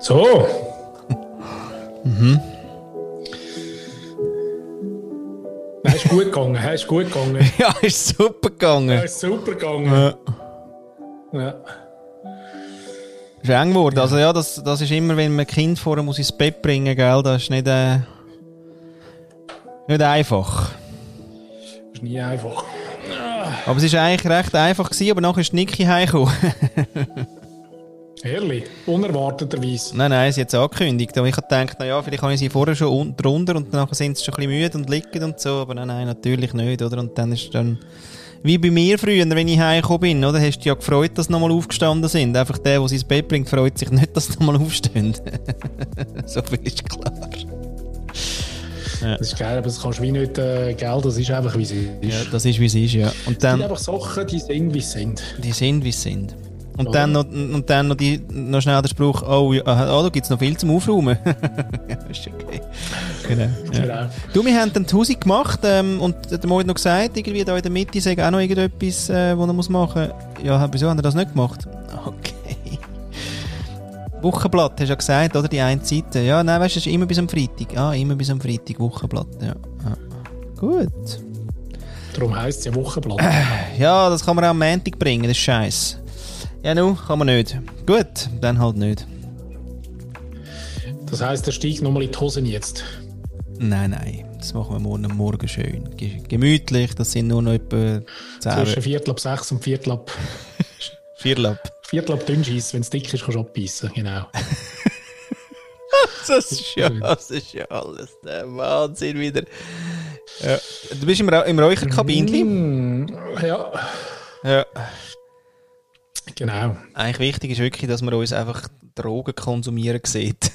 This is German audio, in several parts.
So. mhm. Nein, ist gut gegangen. ist gut gegangen. ja, ist super gegangen. Ja, ist super gegangen. Ja. ja. Ist eng geworden. Also ja, das, das ist immer, wenn man Kind vorher muss ins Bett bringen, gell? Das ist nicht, äh, nicht einfach. Das ist nie einfach. Aber es war eigentlich recht einfach, gewesen, aber nachher ist Niki heimgekommen. Ehrlich? Unerwarteterweise? Nein, nein, sie hat es angekündigt. Aber ich habe gedacht, naja, vielleicht habe ich sie vorher schon drunter und dann sind sie schon ein bisschen müde und liegen und so. Aber nein, nein, natürlich nicht, oder? Und dann ist dann... Wie bei mir früher, wenn ich heimgekommen bin, oder? Hast du dich ja gefreut, dass sie nochmal aufgestanden sind. Einfach der, der sie ins Bett bringt, freut sich nicht, dass sie nochmal aufstehen. so viel ist klar. Ja. Das ist geil, aber das kannst du wie nicht, äh, gell, das ist einfach wie es ist. Ja, das ist wie es ist, ja. Und dann, das sind einfach Sachen, die sind wie sie sind. Die sind wie sie sind. Und, dann noch, und dann noch, die, noch schnell der Spruch, oh, ja, oh da gibt es noch viel zum Aufräumen. ja, ist okay. Genau. Ja. Du, wir haben dann die Hause gemacht ähm, und der Mo hat noch gesagt, irgendwie da in der Mitte sei auch noch irgendetwas, äh, was er muss machen muss. Ja, wieso hat er das nicht gemacht? Okay. Wochenblatt, hast du ja gesagt, oder? Die eine Seite. Ja, nein, weißt du, es ist immer bis am Freitag. Ah, immer bis am Freitag, Wochenblatt, ja. ja. Gut. Darum heisst es ja Wochenblatt. Ja, das kann man auch am Montag bringen, das ist scheiße. Ja, nu, kann man nicht. Gut, dann halt nicht. Das heisst, der steigt nochmal in die Hosen jetzt? Nein, nein. Das machen wir morgen, morgen schön. Gemütlich, das sind nur noch etwa 10. Zwischen Viertel ab 6 und Viertel ab... Viertel ab... Viertel ab Dünnscheiss, wenn es dick ist, kannst du abbeissen, genau. das, ist ja, das ist ja alles der Wahnsinn wieder. Ja. Du bist im, Ra im Räucherkabinchen? Mm, ja. Ja. Genau. Eigentlich wichtig ist wirklich, dass man uns einfach Drogen konsumieren sieht.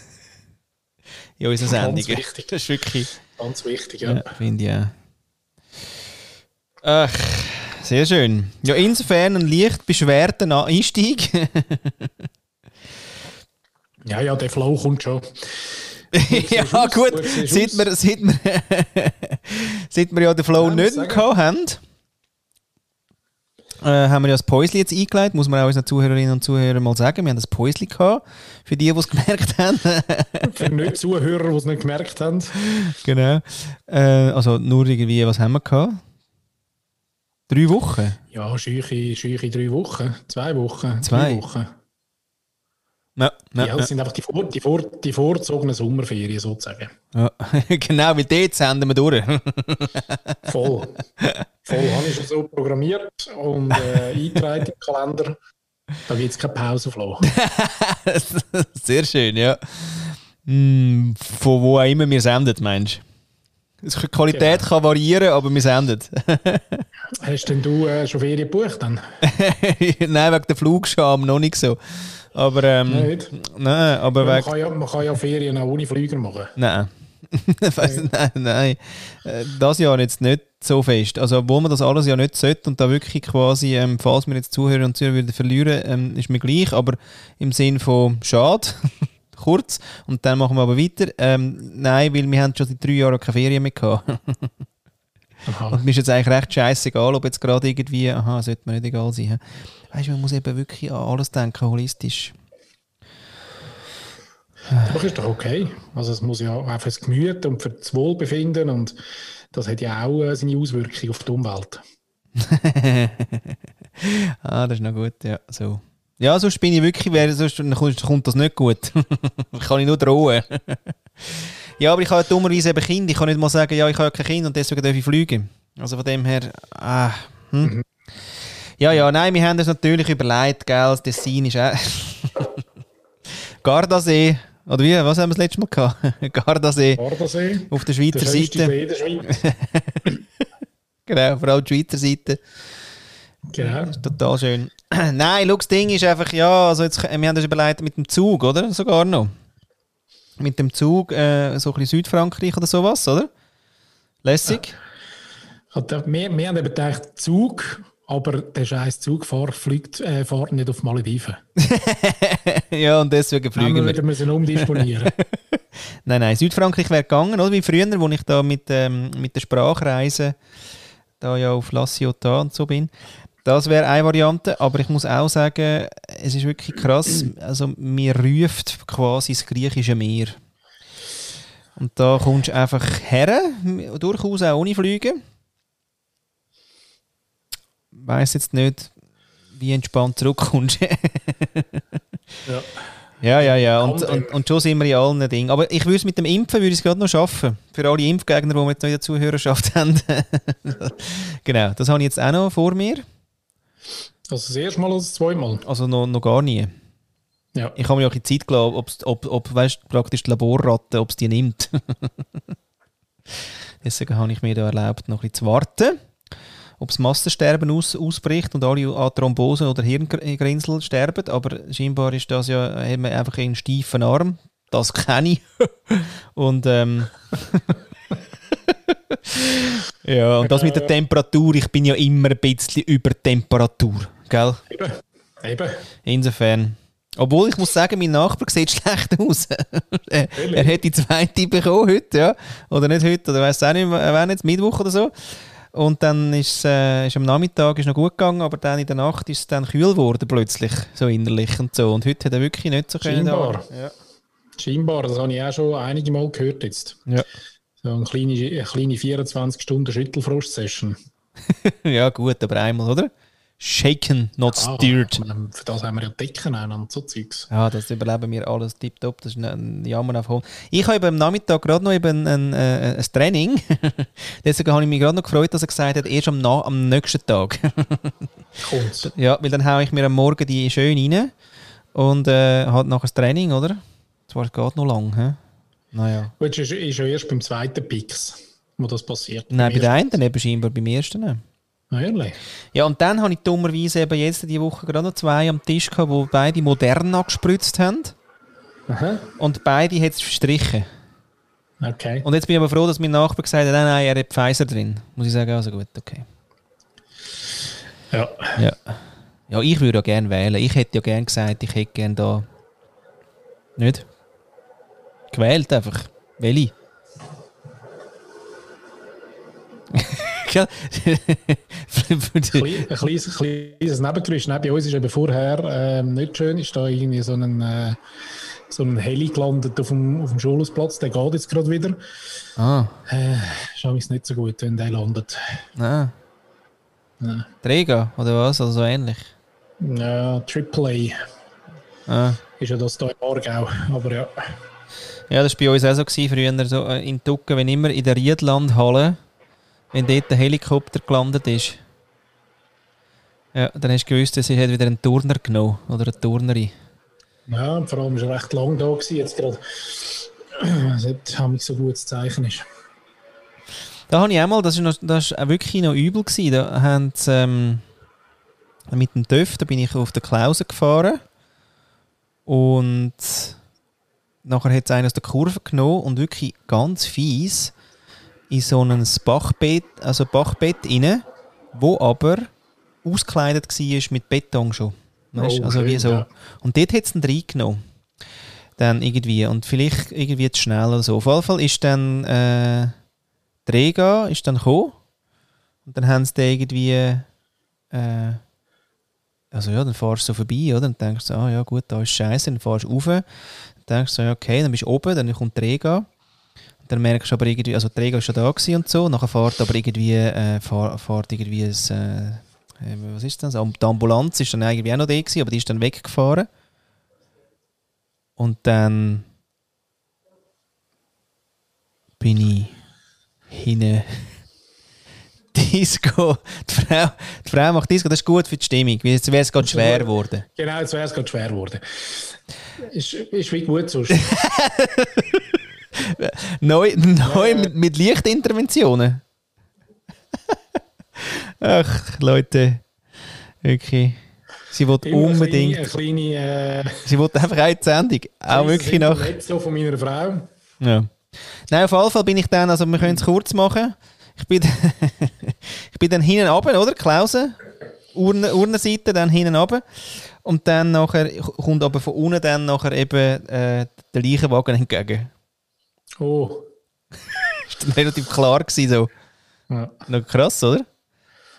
In unserer Sendung. Ganz wichtig. Das ist wirklich... Ganz wichtig, ja. ja Finde ich auch. Ach, sehr schön. Ja, insofern ein leicht beschwerter Einstieg. ja, ja, der Flow kommt schon. ja, gut, seit wir, seit, wir, seit wir ja den Flow ja, nicht gehabt haben, äh, haben wir ja das Päusli jetzt eingeleitet, muss man auch unseren Zuhörerinnen und Zuhörern mal sagen. Wir haben das Päusli gehabt, für die, die es gemerkt haben. für nicht Zuhörer, die es nicht gemerkt haben. Genau. Äh, also nur irgendwie, was haben wir gehabt? Drei Wochen? Ja, scheuche, scheuche drei Wochen. Zwei Wochen. Zwei Wochen. Ja, ja, ja, das sind einfach die, vor, die, vor, die vorzogenen Sommerferien sozusagen. Ja, genau, mit dort senden wir durch. Voll. Voll habe ich schon so programmiert und äh, eingetragen im Kalender. Da gibt es keine Pause, Flo. Sehr schön, ja. Hm, von wo auch immer wir senden, meinst du? Die Qualität genau. kann variieren, aber wir senden. Hast denn du äh, schon Ferien gebucht dann? Nein, wegen der Flugscham noch nicht so. Aber, ähm, Nicht? Nein, aber man, kann ja, man kann ja Ferien auch ohne Flüger machen. Nein. nein, nein, äh, Das Jahr jetzt nicht so fest. Also, wo man das alles ja nicht sollte und da wirklich quasi, ähm, falls wir jetzt Zuhörer und Zuhörer würden verlieren, ähm, ist mir gleich, aber im Sinn von schade, kurz, und dann machen wir aber weiter. Ähm, nein, weil wir haben schon seit drei Jahren keine Ferien mehr gehabt. und mir ist jetzt eigentlich recht scheißegal, ob jetzt gerade irgendwie, aha, sollte mir nicht egal sein. Weißt du, man muss eben wirklich an alles denken, holistisch. Das ist doch okay. Also es muss ja auch für das Gemüt und für das Wohlbefinden und das hat ja auch äh, seine Auswirkungen auf die Umwelt. ah, das ist noch gut, ja. So. Ja, sonst bin ich wirklich, wer, sonst kommt das nicht gut. kann ich nur drohen. Ja, aber ich habe dummerweise eben Kind. Ich kann nicht mal sagen, ja, ich habe kein Kind und deswegen darf ich fliegen. Also von dem her, ah, hm. mhm. Ja, ja, nein, wir haben das natürlich überlegt, gell, das Dessin ist auch... Gardasee, oder wie, was haben wir das letzte Mal gehabt? Gardasee. Gardasee. Auf der Schweizer der Seite. Der Schweiz. genau, vor allem die Schweizer Seite. Genau. Das ist total schön. Nein, schau, das Ding ist einfach, ja, also jetzt, wir haben das überlegt mit dem Zug, oder? Sogar noch. Mit dem Zug, äh, so ein bisschen Südfrankreich oder sowas, oder? Lässig. Ja. Wir, wir haben eben gedacht, Zug aber der scheiß Zugfahrer fliegt, äh, fährt nicht auf Malediven. ja, und deswegen fliegen wir. wir müssen umdisponieren. nein, nein, Südfrankreich wäre gegangen, oder? Wie früher, wo ich da mit, ähm, mit der Sprachreise da ja auf La Ciotat und so bin. Das wäre eine Variante, aber ich muss auch sagen, es ist wirklich krass. Also, mir ruft quasi das griechische Meer. Und da kommst du einfach her, durchaus auch ohne Fliegen. Weiß jetzt nicht, wie entspannt zurückkommst. Ja. ja, ja, ja. Und, und, und schon sind wir in allen Dingen. Aber ich würde es mit dem Impfen würde ich es gerade noch schaffen. Für alle Impfgegner, die wir jetzt noch in der Zuhörerschaft haben. genau, das habe ich jetzt auch noch vor mir. Also das erste Mal oder das zweite Mal? Also noch, noch gar nie. Ja. Ich habe mir auch in Zeit gelassen, ob's, ob, ob weißt, praktisch die Laborratte, ob es die nimmt. Deswegen habe ich mir da erlaubt, noch ein bisschen zu warten, ob das Massensterben aus, ausbricht und alle an Thrombosen oder Hirngrinsel sterben. Aber scheinbar ist das ja haben wir einfach einen steifen Arm. Das kenne ich. und ähm, ja, und das mit der Temperatur, ich bin ja immer ein bisschen über Temperatur, gell? Eben. Eben. Insofern. Obwohl, ich muss sagen, mein Nachbar sieht schlecht aus. er, er hat die zweite bekommen heute, ja. Oder nicht heute, oder weiß auch nicht, wann jetzt, Mittwoch oder so. Und dann ist, äh, ist am Nachmittag ist noch gut gegangen, aber dann in der Nacht ist es dann kühl geworden plötzlich, so innerlich und so. Und heute hat er wirklich nicht so können. Scheinbar. Ja. Scheinbar, das habe ich auch schon einige Mal gehört jetzt. Ja. So eine kleine, eine kleine 24 Stunden Schüttelfrost-Session. ja gut, aber einmal, oder? Shaken, not ah, steered. Für das haben wir ja Decken und so Zeugs. Ja, das überleben wir alles tiptop. Das ist ein Jammer auf Home. Ich habe am Nachmittag gerade noch eben ein, ein, äh, ein Training. Deswegen habe ich mich gerade noch gefreut, dass er gesagt hat, erst am, am nächsten Tag. Kommt's. Ja, weil dann haue ich mir am Morgen die schön rein und äh, halt nachher das Training, oder? Zwar geht noch lang, hä? Naja. Gut, ist, ist ja erst beim zweiten Pix, wo das passiert. Nein, bei der einen eben scheinbar beim ersten. Ehrlich? Ja, und dann habe ich dummerweise eben jetzt diese Woche gerade noch zwei am Tisch gehabt, die beide Moderna gespritzt haben. Aha. Und beide hat es verstrichen. Okay. Und jetzt bin ich aber froh, dass mein Nachbar gesagt hat, nein, nein, er hat Pfizer drin. Muss ich sagen, also gut, okay. Ja. Ja, ja ich würde ja gerne wählen. Ich hätte ja gerne gesagt, ich hätte gerne da... Nicht? Gewählt einfach. Welche? ein kleines, kleines Nebengeräusch neben uns ist eben vorher ähm, nicht schön. Ist da irgendwie so ein, äh, so ein Heli gelandet auf dem, auf dem Schulhausplatz. Der geht jetzt gerade wieder. Ah. Äh, ist nicht so gut, wenn der landet. Ah. Ja. Träger oder was? Also so ähnlich? Ja, AAA. Ah. Ist ja das da im Aargau, aber ja. Ja, das war bei uns auch so gewesen, früher so äh, in Tucken, wenn immer in der Riedlandhalle wenn dort ein Helikopter gelandet ist, ja, dann hast du gewusst, dass er wieder einen Turner genommen oder eine Turnerin. Ja, und vor allem war er recht lang da gewesen, jetzt gerade. Was nicht so gutes Zeichen ist. Da habe ich einmal, das war das ist wirklich noch übel gewesen. Da haben sie, ähm, mit dem TÜV, da bin ich auf der Klause gefahren und nachher hat es einen aus der Kurve genommen und wirklich ganz fies in so ein Bachbett, also Bachbett rein, wo aber ausgekleidet war mit Beton schon. Weißt? Oh, also wie so. Ja. Und dort hat es ihn reingenommen. Dann irgendwie. Und vielleicht irgendwie zu schnell oder so. Auf jeden Fall ist dann äh, Rega ist dann gekommen. Und dann haben sie den irgendwie. Äh, also ja, dann fahrst du so vorbei, oder? Und denkst du, ah ja gut, da ist scheiße. Dann fahrst du rauf. Dann denkst ja, okay, dann bist du oben, dann kommt der Rega. Dann merkst du aber irgendwie, also der Träger war schon da und so, nachher fährt aber irgendwie, äh, fährt, fährt irgendwie ein, äh, was ist das? Die Ambulanz ist dann irgendwie auch noch da gewesen, aber die ist dann weggefahren. Und dann bin ich hinten Disco. Die Frau, die Frau macht Disco, das ist gut für die Stimmung, jetzt wäre es gerade schwer geworden. Genau, jetzt wäre es gerade schwer geworden. Ist, ist wie gut sonst. neu neu mit, mit Lichtinterventionen. Ach, Leute. Wirklich. Sie wollte unbedingt. Eine kleine, eine kleine, äh, sie wollte einfach eine Sendung. Auch wirklich nach. so von meiner Frau. Ja. Nein, auf jeden Fall bin ich dann, also wir können es kurz machen. Ich bin, ich bin dann hinten runter, oder? Klausen. Urne, Urnenseite, dann hinten runter. Und dann nachher kommt aber von unten dann nachher eben äh, der Leichenwagen entgegen. Oh. ist dann relativ klar gewesen, so. Ja. Noch krass, oder?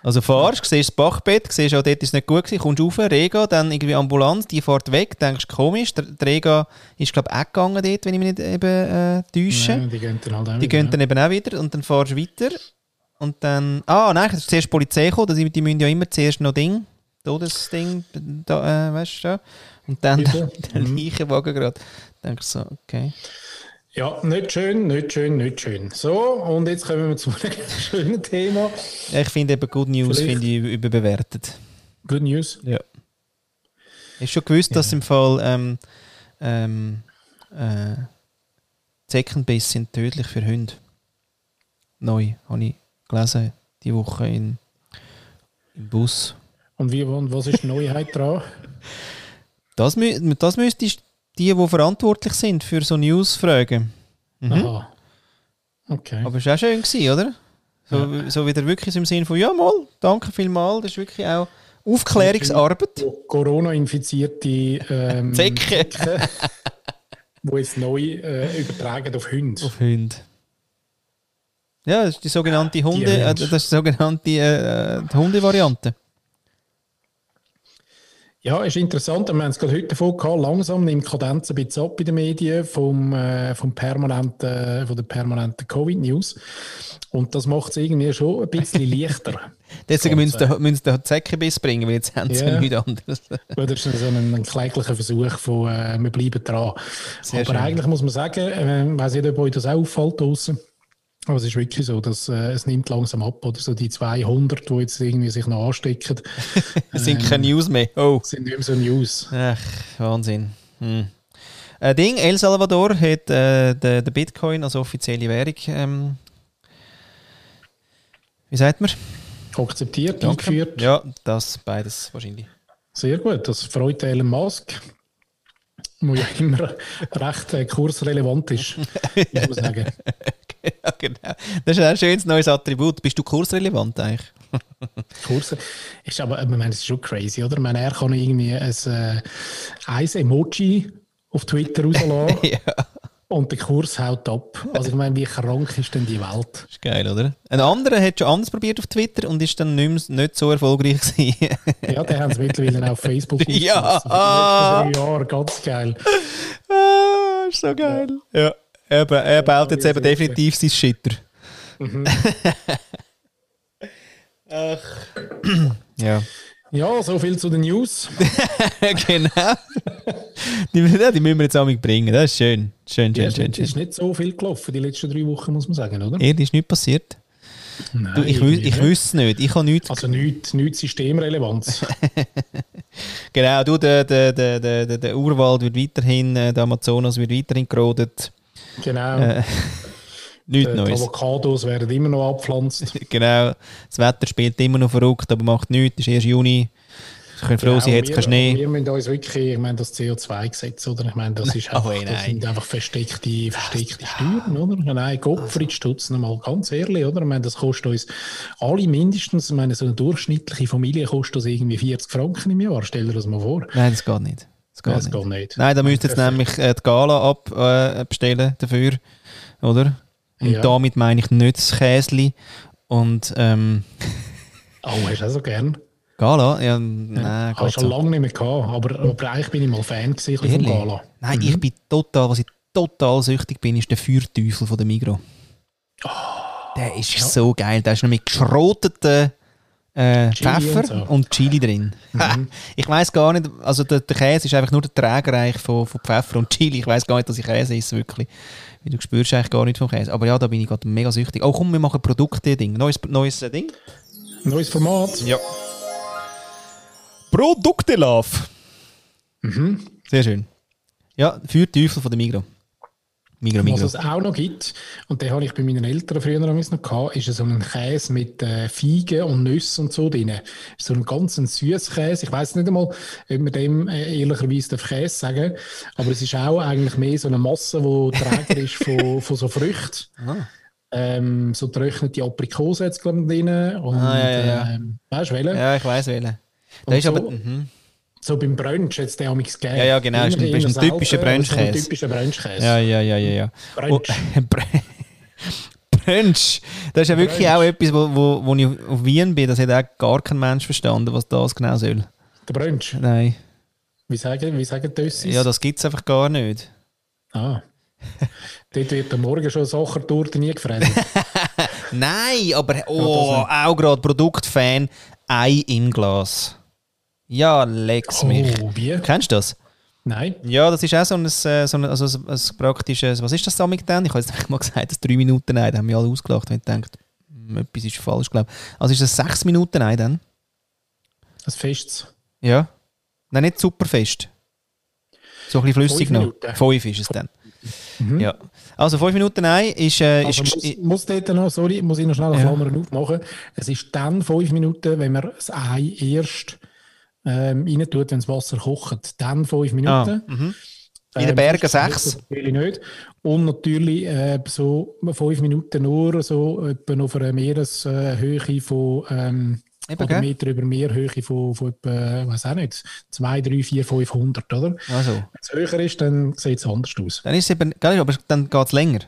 Also fahrst, siehst das Bachbett, siehst auch dort ist es nicht gut gewesen, kommst rauf, Rega, dann irgendwie Ambulanz, die fährt weg, denkst komisch, der, der Rega ist glaube ich auch gegangen dort, wenn ich mich nicht eben äh, täusche. Ja, die gehen dann halt auch die wieder, gehen ja. dann eben auch wieder und dann fahrst du weiter und dann, ah nein, ist zuerst die Polizei gekommen, die, die müssen ja immer zuerst noch Ding, Todesding, da, äh, weißt du, ja. und dann Bitte? der Mhm. Leichenwagen gerade. Denkst so, okay. Ja, nicht schön, nicht schön, nicht schön. So, und jetzt kommen wir zu einem schönen Thema. Ja, ich finde eben Good News finde ich überbewertet. Good News. Ja. Du schon gewusst, dass im Fall ähm, ähm, äh, Zeckenbiss sind tödlich für Hunde? Neu, habe ich gelesen, die Woche in, im Bus. Und, wie, und was ist die Neuheit dran? Das, das müsstest die, die verantwortlich sind für so News-Fragen. Mhm. Aha. Okay. Aber es war auch schön, gewesen, oder? So, so wieder wirklich im Sinn von, ja mal, danke vielmals, das ist wirklich auch Aufklärungsarbeit. Corona-infizierte ähm, Zecke. die jetzt neu äh, übertragen auf Hunde. Auf Hunde. Ja, das ist die sogenannte Hunde, Die äh, Hunde. das ist die sogenannte äh, äh, die Hunde-Variante. Ja, ist interessant. Wir haben es gerade heute davon gehabt. Langsam nimmt Kadenz ein bisschen ab in den Medien vom, äh, vom permanenten, von der permanenten Covid-News. Und das macht es irgendwie schon ein bisschen leichter. Deswegen müssen sie, müssen sie den Zeckenbiss bringen, weil jetzt haben sie ja. nichts anderes. Das ist so ein, ein kläglicher Versuch von, äh, wir bleiben dran. Sehr Aber schön. eigentlich muss man sagen, äh, ich weiß nicht, ob euch das auch auffällt draussen. Aber es ist wirklich so, dass äh, es nimmt langsam ab. Oder so die 200, die jetzt irgendwie sich noch anstecken, Es sind keine News mehr. Oh. sind nicht mehr so News. Ach, Wahnsinn. Hm. Ein Ding, El Salvador hat äh, den, den Bitcoin als offizielle Währung, ähm, wie sagt man? Akzeptiert, Danke. eingeführt. Ja, das beides wahrscheinlich. Sehr gut, das freut Elon Musk. Wo ja immer recht äh, kursrelevant ist, muss man sagen. ja, genau. Das ist ein schönes neues Attribut. Bist du kursrelevant eigentlich? Kurs ist aber, ich meine, es ist schon crazy, oder? Ich meine, er kann irgendwie ein, äh, ein Emoji auf Twitter rauslassen ja. Und der Kurs haut ab. Also ich meine, wie krank ist denn die Welt? Ist geil, oder? Ein anderer hat schon anders probiert auf Twitter und ist dann nicht, mehr, nicht so erfolgreich gewesen. Ja, der haben es mittlerweile auch auf Facebook Ja. Jahre, ganz geil. ah, ist so geil. Ja. Eben, er baut jetzt eben definitiv sein Shitter. Ach. ja. Ja, so viel zu den News. genau. die, ja, die müssen wir jetzt auch mit bringen. Das ist schön. Schön, Ja, schön, es schön. ist, schön. nicht so viel gelaufen die letzten drei Wochen, muss man sagen, oder? Ihr ist nichts passiert. Nein, Du, ich ich wüsste es nicht. Ich habe nichts. Also nichts nicht Systemrelevanz. Genau, du, der, der, der, der, der- der Urwald wird weiterhin, äh, der Amazonas wird weiterhin gerodet. genau. Äh, nichts die die Neues. Avocados werden immer noch abgepflanzt. Genau, das Wetter spielt immer noch verrückt, aber macht nichts. Es ist erst Juni. Wir können froh sein, jetzt wir- kein Schnee. Wir müssen uns wirklich, ich meine, das CO2-Gesetz, oder? Ich meine, das, ist Oh, einfach, nein. das sind einfach versteckte, versteckte Steuern, oder? Nein, Gottfried Stutz, mal ganz ehrlich, oder? Ich meine, das kostet uns alle mindestens, ich meine, so eine durchschnittliche Familie kostet uns irgendwie 40 Franken im Jahr. Stell dir das mal vor. Nein, das geht nicht. Das geht Das nicht. geht nicht. Nein, da müsst ihr jetzt nämlich äh, die Gala abbestellen äh, dafür, oder? Und Ja. damit meine ich nicht das Käsli. Und ähm, Oh, hast du auch so gern? Gala? Ja, nein, Habe geht schon so. lange nicht mehr gehabt, aber, aber eigentlich bin ich mal Fan gewesen, Ehrlich? Gala. Nein, ich bin total, was ich total süchtig bin, ist der Feuerteufel von der Migro. der ist so geil. Der ist noch mit geschroteten äh, Pfeffer und so. und Chili drin. Ha, ich weiß gar nicht, also der, der Käse ist einfach nur der Trägerreich von, von Pfeffer und Chili. Ich weiß gar nicht, dass ich Käse esse, wirklich. Weil Du spürst eigentlich gar nicht vom Käse. Aber ja, da bin ich gerade mega süchtig. Oh komm, wir machen Produkte-Ding. Neues, neues äh, Ding. Neues Format. Ja. Produkte-Love. Mhm. Sehr schön. Ja, Feuerteufel von der Migro. Migro, Was es auch noch gibt, und den habe ich bei meinen Eltern früher noch noch gehabt, ist so ein Käse mit äh, Feigen und Nüssen und so drin. So ein ganz süßes Käse. Ich weiß nicht einmal, ob man dem äh, ehrlicherweise Käse sagen aber es ist auch eigentlich mehr so eine Masse, die Träger ist von, von so Früchten. Ah. Ähm, so trocknete Aprikosen jetzt gerade drin. Und, Ah, ja, ja. Ähm, weißt du, welche? Ja, ich weiß welchen. Und Der ist so- aber. Mhm. So beim Brunch jetzt der amigs gegeben. Ja, ja, genau, ist ein- Immer- ist ein typischer aber so ein Brunchkäse. typischer Brunchkäse. Ja, ja, ja, ja, ja. Brunch. Oh, Br- Brunch. Das ist ja wirklich Brunch. auch etwas, wo, wo, wo ich auf Wien bin, das hat auch gar kein Mensch verstanden, was das genau soll. Der Brunch? Nein. Wie sagen, wie sagen das? Ja, das gibt es einfach gar nicht. Ah. Dort wird am Morgen schon Sachertorte nie gefressen. Nein, aber oh, auch gerade Produktfan, Ei im Glas. Ja, lex mich. Oh, wie? Kennst du das? Nein. Ja, das ist auch so ein, äh, so ein, also ein, ein praktisches, was ist das damit denn? Ich habe jetzt mal gesagt, das 3 Minuten Ei, da haben wir alle ausgelacht, wenn ich denkt, hm, etwas ist falsch, glaube ich. Also ist das 6 Minuten Ei dann? Das Festes. Ja. Nein, nicht super fest. So ein bisschen flüssig noch. Fünf ist es dann. Mhm. Ja. Also fünf Minuten Ei ist... Äh, also ist muss, muss dort noch, sorry, muss ich noch schnell eine ja. Klammer aufmachen. Es ist dann fünf Minuten, wenn man das Ei erst ähm, rein tut, wenn das Wasser kocht. Dann fünf Minuten. Ah, mhm. In den ähm, Bergen sechs? Natürlich nicht. Und natürlich äh, so fünf Minuten nur so etwa auf einer Meereshöhe von ähm, Eben, oder Meter über Meerhöhe von, von etwa, weiß auch nicht, 2, 3, 4, 500, oder? Also. Wenn es höher ist, dann sieht es anders aus. Dann ist es eben, aber dann geht es länger.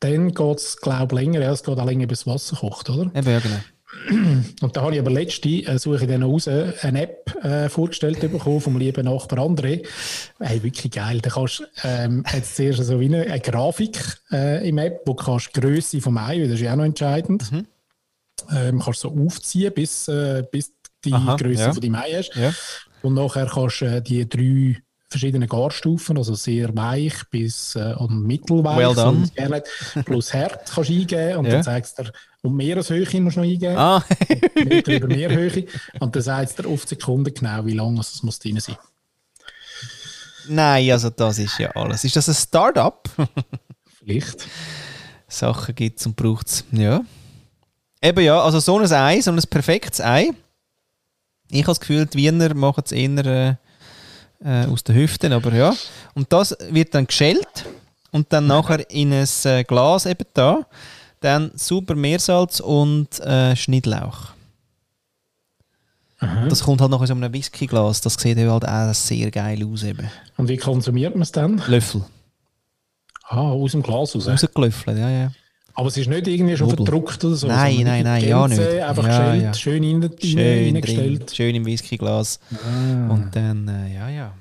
Dann geht es, glaube ich, länger. Ja, es geht auch länger, bis das Wasser kocht, oder? Eben, ja, genau. Und da habe ich aber letzte, äh, suche ich dann raus, eine App äh, vorgestellt bekommen vom lieben Nachbar André. Hey, wirklich geil. Da kannst ähm, jetzt zuerst so wie eine, eine Grafik äh, im App, wo du kannst die Größe vom Ei, das ist ja auch noch entscheidend. Mhm ähm, kannst so aufziehen, bis, äh, bis die Aha, Größe ja. von deinem Ei hast. Ja. Und nachher kannst du äh, die drei verschiedenen Garstufen, also sehr weich bis äh, und mittelweich, well done. so plus hart kannst du eingeben und ja. dann zeigst du und Meereshöhe musst du noch eingeben. Ah. Meter über Meerhöhe. Und dann sagt er auf die Sekunde genau, wie lange es muss drin sein. Nein, also das ist ja alles. Ist das ein Start-up? Vielleicht. Sachen gibt es und braucht es. Ja. Eben ja, also so ein Ei, so ein perfektes Ei. Ich habe das Gefühl, die Wiener machen es eher äh, aus den Hüften, aber ja. Und das wird dann geschält und dann nachher in ein äh, Glas eben da. Dann super Meersalz und äh, Schnittlauch. Aha. Das kommt halt noch in so einem Whiskyglas. Das sieht halt auch sehr geil aus. Eben. Und wie konsumiert man es dann? Löffel. Ah, aus dem Glas raus? Rausgelöffelt, ja, ja. Aber es ist nicht irgendwie schon Nobel. verdruckt oder so. Nein, nein, nein, ja nicht. Einfach ja, geschält, ja. schön in, schön reingestellt. Schön im Whiskyglas. Ah. Und dann, äh, ja, ja.